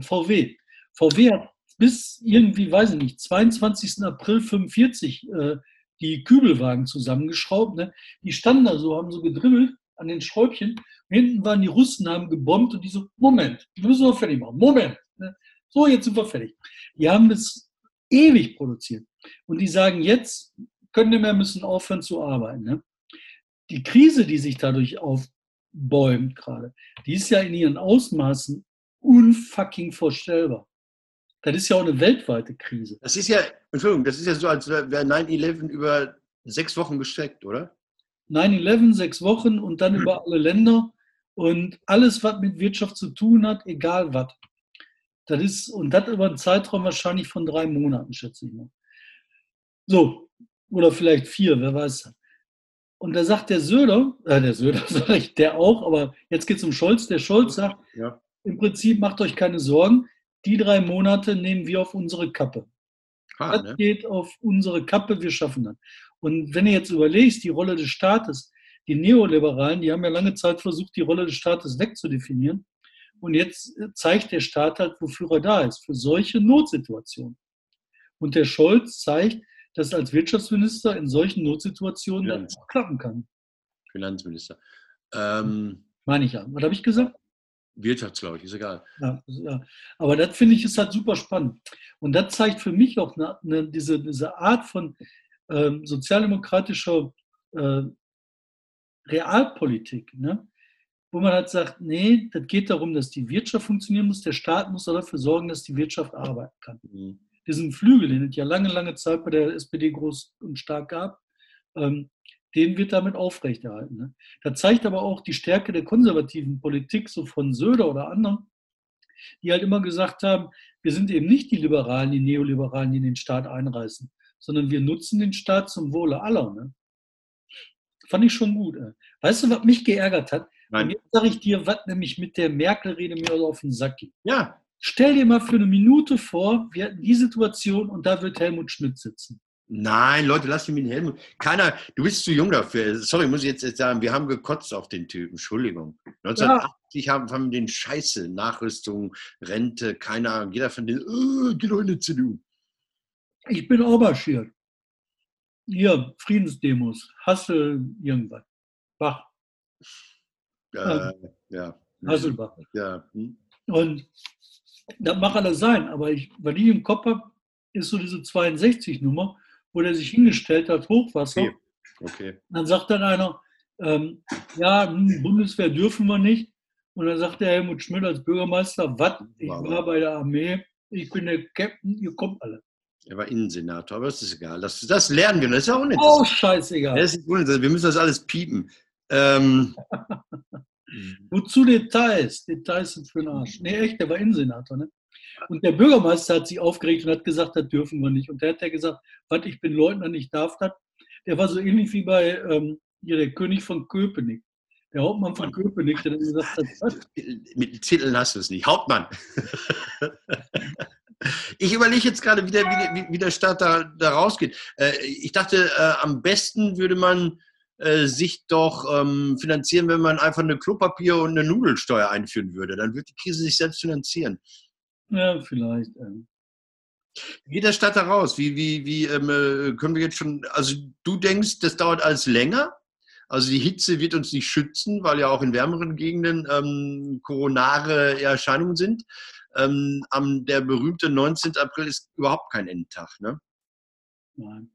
A: VW. VW hat bis irgendwie, weiß ich nicht, 22. April 45 äh, die Kübelwagen zusammengeschraubt. Ne? Die standen da so, haben so gedribbelt an den Schräubchen. Hinten waren die Russen, haben gebombt und die so, Moment, die müssen wir fertig machen. Moment. Ne? So, jetzt sind wir fertig. Die haben das ewig produziert. Und die sagen jetzt, können nicht mehr, müssen aufhören zu arbeiten. Ne? Die Krise, die sich dadurch aufbäumt gerade, die ist ja in ihren Ausmaßen unfucking vorstellbar. Das ist ja auch eine weltweite Krise.
B: Das ist ja, Entschuldigung, das ist ja so, als wäre 9-11 über sechs Wochen gestreckt, oder?
A: 9-11, sechs Wochen und dann über alle Länder und alles, was mit Wirtschaft zu tun hat, egal was. Das ist, und das über einen Zeitraum wahrscheinlich von drei Monaten, schätze ich mal. So, oder vielleicht vier, wer weiß. Und da sagt der Söder, äh, der Söder (laughs) sag ich, der auch, aber jetzt geht es um Scholz. Der Scholz sagt, ja. im Prinzip macht euch keine Sorgen, die drei Monate nehmen wir auf unsere Kappe. Ah, das ne? geht auf unsere Kappe, wir schaffen das. Und wenn du jetzt überlegst, die Rolle des Staates, die Neoliberalen, die haben ja lange Zeit versucht, die Rolle des Staates wegzudefinieren. Und jetzt zeigt der Staat halt, wofür er da ist, für solche Notsituationen. Und der Scholz zeigt, dass als Wirtschaftsminister in solchen Notsituationen Finanz. das klappen kann.
B: Finanzminister. Ähm,
A: Meine ich ja. Was habe ich gesagt?
B: Wirtschafts, glaube ich, ist egal.
A: Ja, ja. Aber das finde ich ist halt super spannend. Und das zeigt für mich auch eine, eine, diese, diese Art von ähm, sozialdemokratischer äh, Realpolitik, ne? wo man halt sagt, nee, das geht darum, dass die Wirtschaft funktionieren muss, der Staat muss dafür sorgen, dass die Wirtschaft arbeiten kann. Mhm. Diesen Flügel, den es ja lange, lange Zeit bei der SPD groß und stark gab, ähm, den wird damit aufrechterhalten. Ne? Das zeigt aber auch die Stärke der konservativen Politik, so von Söder oder anderen, die halt immer gesagt haben, wir sind eben nicht die Liberalen, die Neoliberalen, die den Staat einreißen, sondern wir nutzen den Staat zum Wohle aller. Ne? Fand ich schon gut. Ey. Weißt du, was mich geärgert hat? Nein. jetzt sage ich dir, was nämlich mit der Merkel-Rede mir auf den Sack geht.
B: Ja.
A: Stell dir mal für eine Minute vor, wir hatten die Situation und da wird Helmut Schmidt sitzen.
B: Nein, Leute, lass mich mit Helmut. Keiner, du bist zu jung dafür. Sorry, muss ich jetzt sagen, wir haben gekotzt auf den Typen. Entschuldigung. 1980 ja. haben, wir den Scheiße, Nachrüstung, Rente, keine Ahnung. Jeder von denen, oh, geh doch in die CDU.
A: Ich bin Oberschiert. Hier, Friedensdemos. Hasse irgendwas. Bach.
B: Äh, ja.
A: Hasselbach.
B: Ja. Hm.
A: Und das mag alles sein, aber ich, weil ich im Kopf habe, ist so diese 62-Nummer, wo der sich hingestellt hat, Hochwasser.
B: Okay. okay.
A: Dann sagt dann einer, ähm, ja, hm, Bundeswehr dürfen wir nicht. Und dann sagt der Helmut Schmidt als Bürgermeister, was? Ich war bei der Armee, ich bin der Captain, ihr kommt alle.
B: Er war Innensenator, aber das ist egal. Das, das lernen wir, das ist ja
A: auch nicht. Oh, scheißegal.
B: Das ist wir müssen das alles piepen. Ähm, (laughs)
A: Wozu Details? Details sind für den Arsch. Nee, echt, der war Innensenator, ne? Und der Bürgermeister hat sich aufgeregt und hat gesagt, das dürfen wir nicht. Und der hat ja gesagt, was, ich bin Leutnant, ich darf das. Der war so ähnlich wie bei ähm, hier, der König von Köpenick. Der Hauptmann von Köpenick, der gesagt hat, was?
B: Mit Titeln hast du es nicht. Hauptmann. Ich überlege jetzt gerade, wie der, wie der Staat da, da rausgeht. Äh, ich dachte, äh, am besten würde man äh, sich doch ähm, finanzieren, wenn man einfach eine Klopapier- und eine Nudelsteuer einführen würde. Dann würde die Krise sich selbst finanzieren.
A: Ja, vielleicht. Ähm.
B: Wie geht der Stadt da raus? Wie, wie, wie ähm, äh, können wir jetzt schon, also du denkst, das dauert alles länger? Also die Hitze wird uns nicht schützen, weil ja auch in wärmeren Gegenden ähm, koronare Erscheinungen sind. Ähm, am, der berühmte 19. April ist überhaupt kein Endtag, ne?
A: Nein.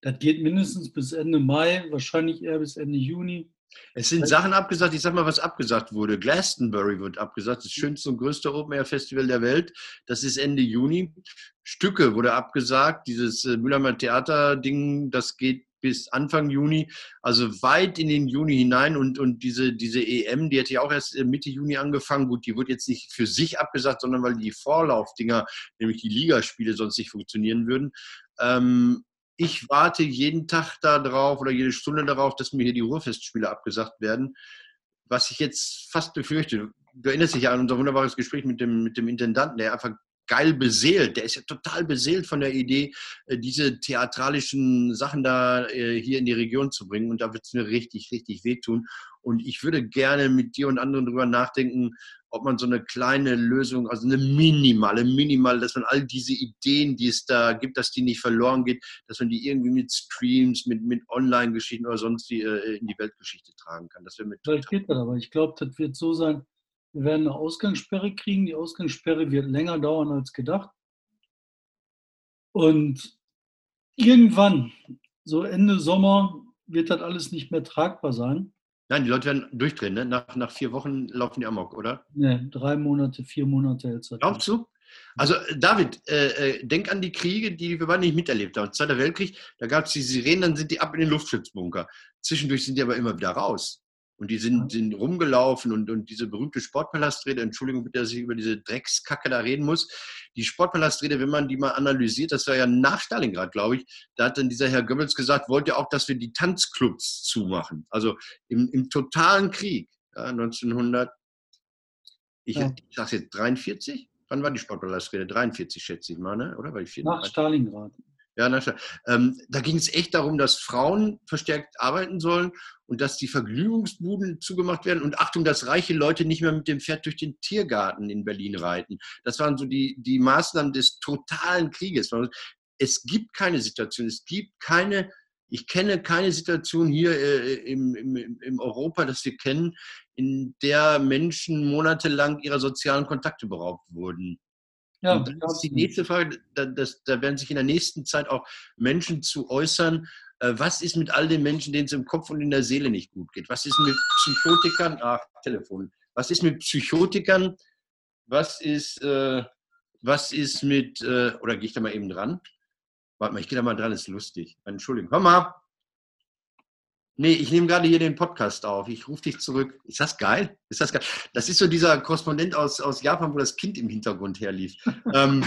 A: Das geht mindestens bis Ende Mai, wahrscheinlich eher bis Ende Juni.
B: Es sind Sachen abgesagt, ich sag mal, was abgesagt wurde. Glastonbury wird abgesagt, das schönste und größte Open-Air-Festival der Welt. Das ist Ende Juni. Stücke wurde abgesagt, dieses äh, Müllermann Theater-Ding, das geht bis Anfang Juni, also weit in den Juni hinein und, und diese, diese EM, die hätte ja auch erst äh, Mitte Juni angefangen. Gut, die wird jetzt nicht für sich abgesagt, sondern weil die Vorlaufdinger, nämlich die Ligaspiele, sonst nicht funktionieren würden. Ähm, ich warte jeden Tag darauf oder jede Stunde darauf, dass mir hier die Ruhrfestspiele abgesagt werden, was ich jetzt fast befürchte. Du erinnerst dich ja an unser wunderbares Gespräch mit dem, mit dem Intendanten, der einfach geil beseelt. Der ist ja total beseelt von der Idee, äh, diese theatralischen Sachen da äh, hier in die Region zu bringen. Und da wird es mir richtig, richtig wehtun. Und ich würde gerne mit dir und anderen darüber nachdenken, ob man so eine kleine Lösung, also eine minimale, minimale, dass man all diese Ideen, die es da gibt, dass die nicht verloren geht, dass man die irgendwie mit Streams, mit, mit Online-Geschichten oder sonst wie äh, in die Weltgeschichte tragen kann. Das wäre mit
A: Vielleicht geht das, aber ich glaube, das wird so sein, wir werden eine Ausgangssperre kriegen. Die Ausgangssperre wird länger dauern als gedacht. Und irgendwann, so Ende Sommer, wird das alles nicht mehr tragbar sein.
B: Nein, die Leute werden durchdrehen. Ne? Nach, nach vier Wochen laufen die amok, oder?
A: Ne, drei Monate, vier Monate es.
B: Glaubst du? Also David, äh, äh, denk an die Kriege, die wir beide nicht miterlebt haben. Zweiter Weltkrieg, da gab es die Sirenen, dann sind die ab in den Luftschutzbunker. Zwischendurch sind die aber immer wieder raus. Und die sind, sind rumgelaufen und, und diese berühmte Sportpalastrede, Entschuldigung, mit der ich über diese Dreckskacke da reden muss. Die Sportpalastrede, wenn man die mal analysiert, das war ja nach Stalingrad, glaube ich, da hat dann dieser Herr Goebbels gesagt, wollte ja auch, dass wir die Tanzclubs zumachen. Also im, im totalen Krieg, ja, 1900, ich, ja. ich sage jetzt 43? Wann war die Sportpalastrede? 43 schätze ich mal, ne? oder? War
A: ich Nach Stalingrad.
B: Ja, na, ähm, da ging es echt darum, dass Frauen verstärkt arbeiten sollen und dass die Vergnügungsbuden zugemacht werden und Achtung, dass reiche Leute nicht mehr mit dem Pferd durch den Tiergarten in Berlin reiten. Das waren so die, die Maßnahmen des totalen Krieges. Es gibt keine Situation, es gibt keine, ich kenne keine Situation hier äh, im, im, im Europa, das wir kennen, in der Menschen monatelang ihrer sozialen Kontakte beraubt wurden. Ja, und dann ist die nächste Frage, da, das, da werden sich in der nächsten Zeit auch Menschen zu äußern, äh, was ist mit all den Menschen, denen es im Kopf und in der Seele nicht gut geht? Was ist mit Psychotikern? Ach, Telefon. Was ist mit Psychotikern? Was ist, äh, was ist mit, äh, oder gehe ich da mal eben dran? Warte mal, ich gehe da mal dran, ist lustig. Entschuldigung. Hör mal. Nee, ich nehme gerade hier den Podcast auf. Ich rufe dich zurück. Ist das geil? Ist das geil? Das ist so dieser Korrespondent aus, aus Japan, wo das Kind im Hintergrund herlief. (laughs) ähm,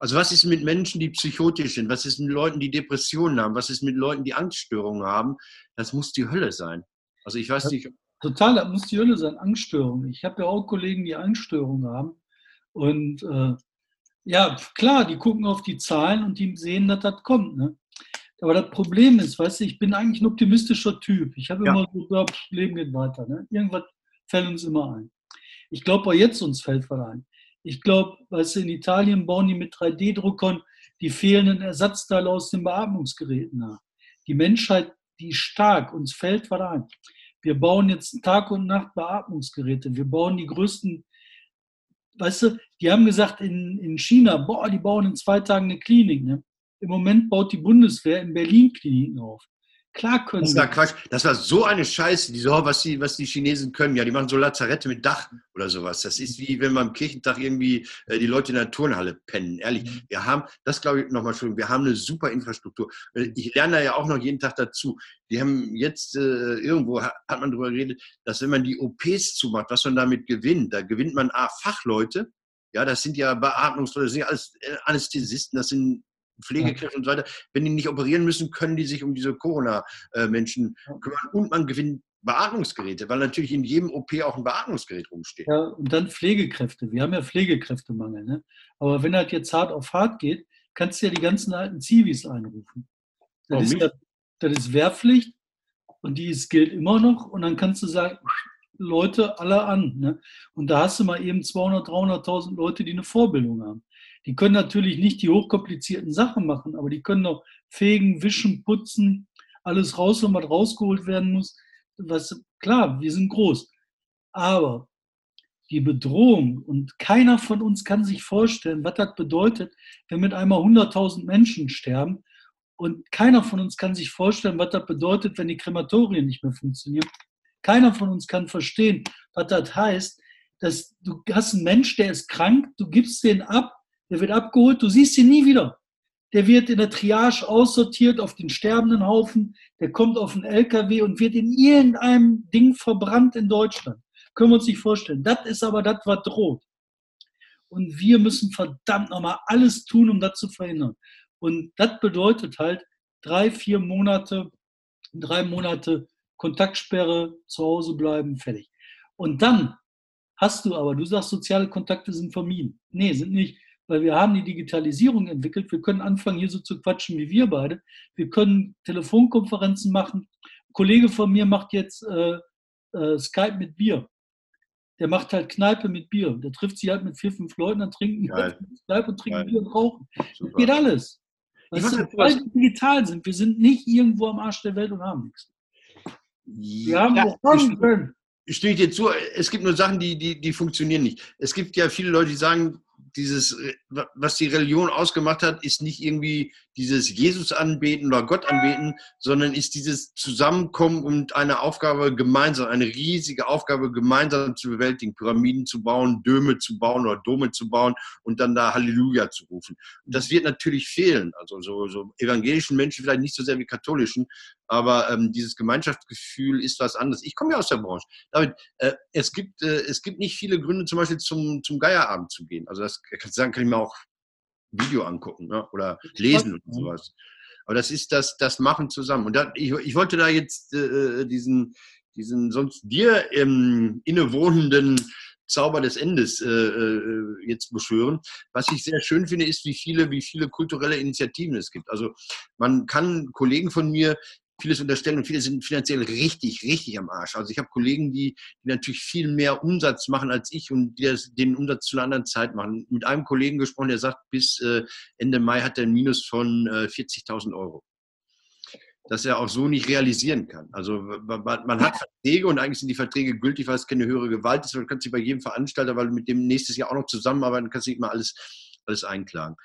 B: also was ist mit Menschen, die psychotisch sind? Was ist mit Leuten, die Depressionen haben? Was ist mit Leuten, die Angststörungen haben? Das muss die Hölle sein. Also ich weiß nicht.
A: Total, das muss die Hölle sein, Angststörungen. Ich habe ja auch Kollegen, die Angststörungen haben. Und äh, ja, klar, die gucken auf die Zahlen und die sehen, dass das kommt. Ne? Aber das Problem ist, weißt du, ich bin eigentlich ein optimistischer Typ. Ich habe ja. immer so gesagt, Leben geht weiter. Ne? Irgendwas fällt uns immer ein. Ich glaube auch jetzt uns fällt was ein. Ich glaube, weißt du, in Italien bauen die mit 3D-Druckern die fehlenden Ersatzteile aus den Beatmungsgeräten nach. Die Menschheit, die stark, uns fällt was ein. Wir bauen jetzt Tag und Nacht Beatmungsgeräte. Wir bauen die größten, weißt du, die haben gesagt in, in China, boah, die bauen in zwei Tagen eine Klinik. Ne? Im Moment baut die Bundeswehr in Berlin Kliniken auf. Klar können
B: das war Quatsch. Das war so eine Scheiße, die, was, die, was die Chinesen können. Ja, die machen so Lazarette mit Dach oder sowas. Das ist wie wenn man am Kirchentag irgendwie äh, die Leute in der Turnhalle pennen. Ehrlich, mhm. wir haben, das glaube ich nochmal schon, wir haben eine super Infrastruktur. Äh, ich lerne da ja auch noch jeden Tag dazu. Die haben jetzt, äh, irgendwo hat man darüber geredet, dass wenn man die OPs zumacht, was man damit gewinnt, da gewinnt man A, Fachleute, ja, das sind ja Beatmungsleute, das sind ja alles äh, Anästhesisten, das sind Pflegekräfte und so weiter, wenn die nicht operieren müssen, können die sich um diese Corona-Menschen kümmern und man gewinnt Beatmungsgeräte, weil natürlich in jedem OP auch ein Beatmungsgerät rumsteht.
A: Ja, und dann Pflegekräfte. Wir haben ja Pflegekräftemangel. Ne? Aber wenn das jetzt hart auf hart geht, kannst du ja die ganzen alten Zivis einrufen. Das, oh, ist, ja, das ist Wehrpflicht und die ist, gilt immer noch. Und dann kannst du sagen, Leute alle an. Ne? Und da hast du mal eben 200, 300.000 Leute, die eine Vorbildung haben. Die können natürlich nicht die hochkomplizierten Sachen machen, aber die können noch fegen, wischen, putzen, alles raus, was rausgeholt werden muss. Was, klar, wir sind groß. Aber die Bedrohung und keiner von uns kann sich vorstellen, was das bedeutet, wenn mit einmal 100.000 Menschen sterben und keiner von uns kann sich vorstellen, was das bedeutet, wenn die Krematorien nicht mehr funktionieren. Keiner von uns kann verstehen, was das heißt, dass du hast einen Mensch, der ist krank, du gibst den ab der wird abgeholt, du siehst ihn nie wieder. Der wird in der Triage aussortiert auf den sterbenden Haufen, der kommt auf einen LKW und wird in irgendeinem Ding verbrannt in Deutschland. Können wir uns nicht vorstellen. Das ist aber das, was droht. Und wir müssen verdammt nochmal alles tun, um das zu verhindern. Und das bedeutet halt drei, vier Monate, drei Monate Kontaktsperre, zu Hause bleiben, fertig. Und dann hast du aber, du sagst, soziale Kontakte sind vermieden. Nee, sind nicht weil wir haben die Digitalisierung entwickelt. Wir können anfangen, hier so zu quatschen wie wir beide. Wir können Telefonkonferenzen machen. Ein Kollege von mir macht jetzt äh, äh, Skype mit Bier. Der macht halt Kneipe mit Bier. Der trifft sich halt mit vier, fünf Leuten, dann trinken
B: Geil.
A: Skype und trinken
B: Geil.
A: Bier und rauchen. Das
B: Super.
A: geht alles.
B: Ich
A: Weißt du, weil wir digital sind. Wir sind nicht irgendwo am Arsch der Welt und haben nichts. Wir haben
B: Ja,
A: können.
B: ich stimme dir zu, es gibt nur Sachen, die, die, die funktionieren nicht. Es gibt ja viele Leute, die sagen, dieses, äh, was die Religion ausgemacht hat, ist nicht irgendwie dieses Jesus anbeten oder Gott anbeten, sondern ist dieses Zusammenkommen und eine Aufgabe gemeinsam, eine riesige Aufgabe gemeinsam zu bewältigen, Pyramiden zu bauen, Döme zu bauen oder Dome zu bauen und dann da Halleluja zu rufen. Und das wird natürlich fehlen. Also so, so evangelischen Menschen vielleicht nicht so sehr wie katholischen, aber ähm, dieses Gemeinschaftsgefühl ist was anderes. Ich komme ja aus der Branche. David, äh, es, gibt, äh, es gibt nicht viele Gründe, zum Beispiel zum, zum Geierabend zu gehen. Also das kann ich sagen, kann ich mir auch Video angucken ne? oder lesen und sowas. Aber das ist das, das Machen zusammen. Und da, ich, ich wollte da jetzt äh, diesen, diesen sonst dir ähm, innewohnenden Zauber des Endes äh, äh, jetzt beschwören. Was ich sehr schön finde, ist, wie viele, wie viele kulturelle Initiativen es gibt. Also man kann Kollegen von mir vieles unterstellen und viele sind finanziell richtig, richtig am Arsch. Also ich habe Kollegen, die, die natürlich viel mehr Umsatz machen als ich und die das, den Umsatz zu einer anderen Zeit machen. Mit einem Kollegen gesprochen, der sagt, bis äh, Ende Mai hat er ein Minus von äh, 40.000 Euro. Dass er auch so nicht realisieren kann. Also man man hat Verträge und eigentlich sind die Verträge gültig, weil es keine höhere Gewalt ist. Du kannst dich bei jedem Veranstalter, weil du mit dem nächstes Jahr auch noch zusammenarbeiten kannst, nicht mal alles, alles einklagen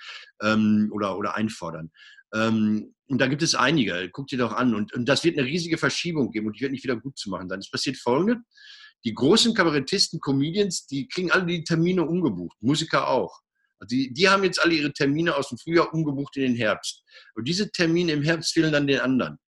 B: ähm, oder, oder einfordern. Ähm, und da gibt es einige, guck dir doch an. Und, und das wird eine riesige Verschiebung geben und die wird nicht wieder gut zu machen sein. Es passiert folgendes. Die großen Kabarettisten, Comedians, die kriegen alle die Termine umgebucht, Musiker auch. Also die, die haben jetzt alle ihre Termine aus dem Frühjahr umgebucht in den Herbst. Und diese Termine im Herbst fehlen dann den anderen.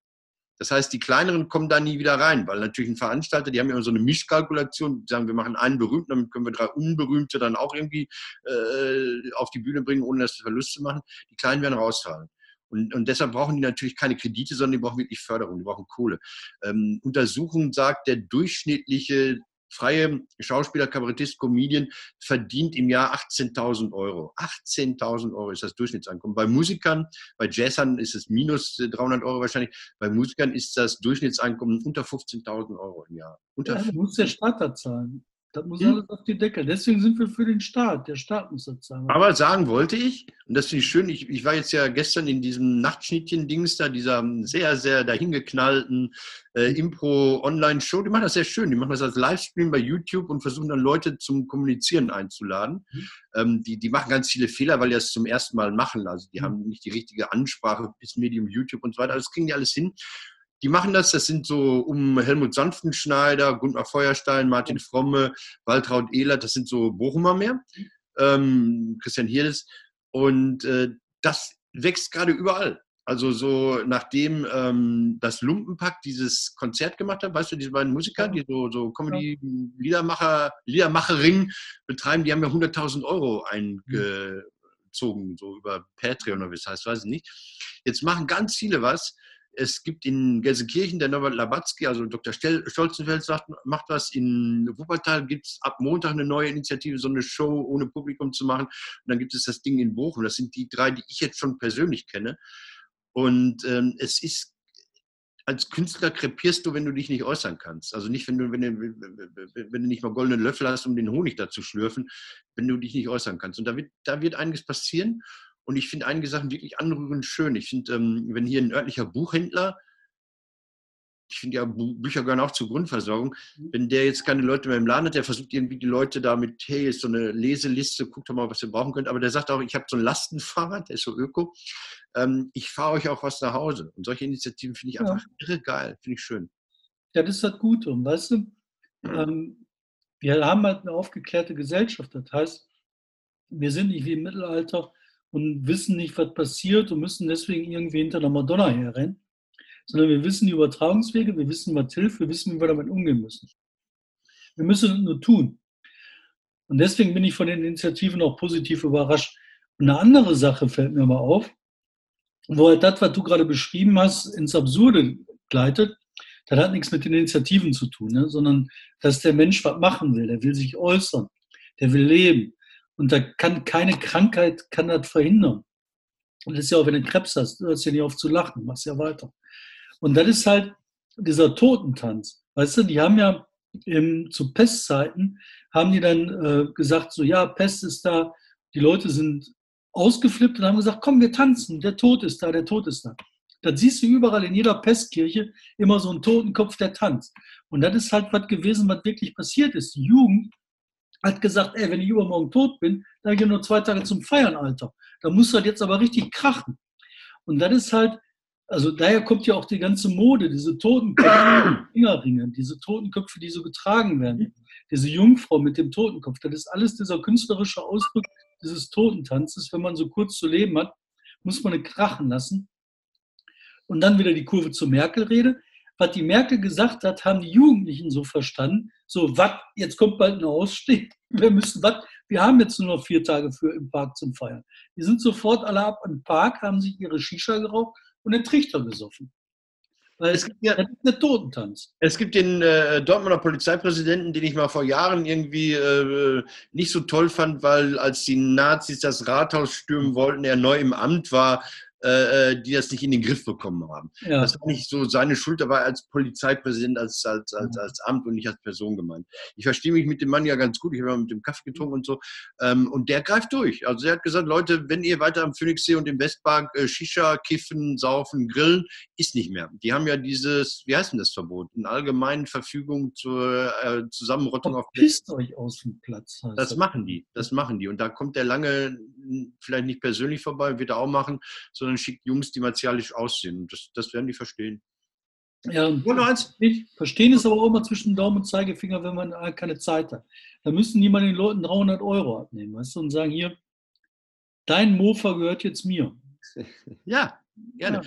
B: Das heißt, die kleineren kommen da nie wieder rein, weil natürlich ein Veranstalter, die haben ja immer so eine Mischkalkulation, die sagen, wir machen einen berühmten, damit können wir drei unberühmte dann auch irgendwie äh, auf die Bühne bringen, ohne dass wir Verluste machen. Die kleinen werden rausfallen. Und, und deshalb brauchen die natürlich keine Kredite, sondern die brauchen wirklich Förderung, die brauchen Kohle. Ähm, Untersuchung sagt, der durchschnittliche freie Schauspieler, Kabarettist, Comedian verdient im Jahr 18.000 Euro. 18.000 Euro ist das Durchschnittseinkommen. Bei Musikern, bei Jazzern ist es minus 300 Euro wahrscheinlich. Bei Musikern ist das Durchschnittseinkommen unter 15.000 Euro im Jahr. Unter
A: Ja, muss der Staat das zahlen. Das muss
B: Hm.
A: alles auf die Decke. Deswegen sind wir für den Staat. Der Staat muss das zahlen.
B: Aber sagen wollte ich, und das finde ich schön, ich, ich war jetzt ja gestern in diesem Nachtschnittchen-Dings da, dieser sehr, sehr dahingeknallten äh, Impro-Online-Show. Die machen das sehr schön. Die machen das als Livestream bei YouTube und versuchen dann Leute zum Kommunizieren einzuladen.
A: Mhm.
B: Ähm, die, die machen ganz viele Fehler, weil die das zum ersten Mal machen. Also die
A: Mhm.
B: haben nicht die richtige Ansprache bis Medium YouTube und so weiter. Das kriegen die alles hin. Die machen das, das sind so um Helmut Sanftenschneider, Gunnar Feuerstein, Martin Fromme, Waltraud Ehlert, das sind so Bochumer mehr, ähm, Christian Hirdes. Und äh, das wächst gerade überall. Also so nachdem ähm, das Lumpenpack dieses Konzert gemacht hat, weißt du, diese beiden Musiker, die so, so Comedy-Liedermacher, Liedermachering betreiben, die haben ja 100.000 Euro eingezogen, so über Patreon oder wie es heißt, weiß ich nicht. Jetzt machen ganz viele was. Es gibt in Gelsenkirchen, der Norbert Labatzky, also Dr. Stolzenfeld sagt, macht was. In Wuppertal gibt es ab Montag eine neue Initiative, so eine Show ohne Publikum zu machen. Und dann gibt es das Ding in Bochum. Das sind die drei, die ich jetzt schon persönlich kenne. Und ähm, es ist, als Künstler krepierst du, wenn du dich nicht äußern kannst. Also nicht, wenn du, wenn du, wenn du nicht mal goldene Löffel hast, um den Honig da zu schlürfen, wenn du dich nicht äußern kannst. Und da wird, da wird einiges passieren. Und ich finde einige Sachen wirklich anrührend schön. Ich finde, ähm, wenn hier ein örtlicher Buchhändler, ich finde ja, Bücher gehören auch zur Grundversorgung, wenn der jetzt keine Leute mehr im Laden hat, der versucht irgendwie die Leute damit, hey, ist so eine Leseliste, guckt doch mal, was ihr brauchen könnt. Aber der sagt auch, ich habe so ein Lastenfahrrad, der ist so öko. Ähm, ich fahre euch auch was nach Hause. Und solche Initiativen finde ich
A: Ja.
B: einfach irre geil, finde ich schön.
A: Ja, das ist das Gute. Und weißt du,
B: Mhm.
A: ähm, wir haben halt eine aufgeklärte Gesellschaft. Das heißt, wir sind nicht wie im Mittelalter und wissen nicht, was passiert und müssen deswegen irgendwie hinter der Madonna herrennen, sondern wir wissen die Übertragungswege, wir wissen, was hilft, wir wissen, wie wir damit umgehen müssen. Wir müssen es nur tun. Und deswegen bin ich von den Initiativen auch positiv überrascht. Und eine andere Sache fällt mir aber auf, wo halt das, was du gerade beschrieben hast, ins Absurde gleitet, das hat nichts mit den Initiativen zu tun, ne? sondern dass der Mensch was machen will, der will sich äußern, der will leben. Und da kann keine Krankheit kann das verhindern. Und das ist ja auch, wenn du Krebs hast, du hörst ja nicht auf zu lachen, machst ja weiter. Und das ist halt dieser Totentanz. Weißt du, die haben ja im, zu Pestzeiten, haben die dann äh, gesagt, so ja, Pest ist da, die Leute sind ausgeflippt und haben gesagt, komm, wir tanzen, der Tod ist da, der Tod ist da. Das siehst du überall in jeder Pestkirche immer so einen Totenkopf, der tanzt. Und das ist halt was gewesen, was wirklich passiert ist. Die Jugend hat gesagt, ey, wenn ich übermorgen tot bin, dann gehe ich nur zwei Tage zum Feiern, Alter. Da muss das jetzt aber richtig krachen. Und das ist halt, also daher kommt ja auch die ganze Mode, diese Totenköpfe, (coughs) Fingerringe, diese Totenköpfe, die so getragen werden. Diese Jungfrau mit dem Totenkopf, das ist alles dieser künstlerische Ausdruck dieses Totentanzes. Wenn man so kurz zu leben hat, muss man eine krachen lassen. Und dann wieder die Kurve zur Merkel-Rede. Was die Merkel gesagt hat, haben die Jugendlichen so verstanden. So, was, jetzt kommt bald ein Ausstieg. (laughs) Wir müssen, was, wir haben jetzt nur noch vier Tage für im Park zum Feiern. Die sind sofort alle ab im Park, haben sich ihre Shisha geraucht und den Trichter gesoffen. Weil es gibt ja, der Totentanz.
B: Es gibt den äh, Dortmunder Polizeipräsidenten, den ich mal vor Jahren irgendwie äh, nicht so toll fand, weil als die Nazis das Rathaus stürmen wollten, er neu im Amt war, äh, äh, die das nicht in den Griff bekommen haben. Ja. Das war nicht so seine Schuld, aber als Polizeipräsident, als, als, als, als Amt und nicht als Person gemeint. Ich verstehe mich mit dem Mann ja ganz gut, ich habe ja mit dem Kaffee getrunken und so. Ähm, und der greift durch. Also er hat gesagt, Leute, wenn ihr weiter am Phoenixsee und im Westpark äh, Shisha, Kiffen, Saufen, Grillen, ist nicht mehr. Die haben ja dieses, wie heißt denn das Verbot? Eine allgemeine Verfügung zur äh, Zusammenrottung auf
A: Pisst euch aus dem Platz.
B: Das, das machen die, das machen die. Und da kommt der lange vielleicht nicht persönlich vorbei, wird er auch machen, sondern sondern schickt Jungs, die martialisch aussehen. Das, das werden die verstehen.
A: Ja, und eins. Verstehen ist aber auch immer zwischen Daumen und Zeigefinger, wenn man keine Zeit hat. Da müssen die mal den Leuten 300 Euro abnehmen, weißt du, und sagen, hier, dein Mofa gehört jetzt mir. (laughs)
B: Ja, gerne.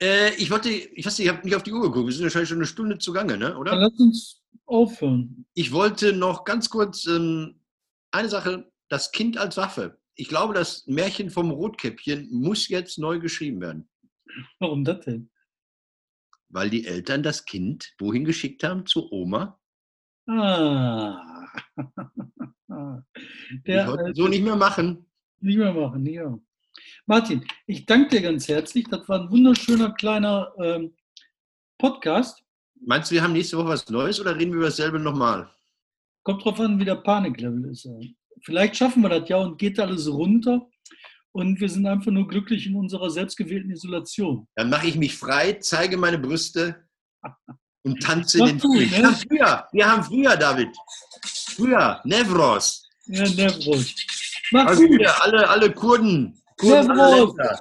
B: Ja. Äh, ich wollte, ich weiß nicht, ich habe nicht auf die Uhr geguckt, wir sind wahrscheinlich schon eine Stunde zugange, ne? oder?
A: Dann lass uns aufhören.
B: Ich wollte noch ganz kurz ähm, eine Sache, das Kind als Waffe ich glaube, das Märchen vom Rotkäppchen muss jetzt neu geschrieben werden.
A: Warum das denn?
B: Weil die Eltern das Kind wohin geschickt haben? Zu Oma.
A: Ah.
B: Der, (laughs) ich so nicht mehr machen.
A: Nicht mehr machen, ja. Martin, ich danke dir ganz herzlich. Das war ein wunderschöner kleiner ähm, Podcast.
B: Meinst du, wir haben nächste Woche was Neues oder reden wir über dasselbe nochmal?
A: Kommt drauf an, wie der Paniklevel ist vielleicht schaffen wir das ja und geht alles runter. Und wir sind einfach nur glücklich in unserer selbstgewählten Isolation.
B: Dann mache ich mich frei, zeige meine Brüste (laughs) und tanze den du, ne? wir, haben früher, wir haben früher, David. Früher, Nevros.
A: Ja, Nevros.
B: Mach also hier, alle, alle Kurden. Kurden
A: Nevros.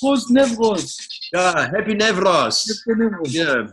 A: Prost, Nevros.
B: Ja, Happy Nevros. Happy Nevros.
A: Yeah.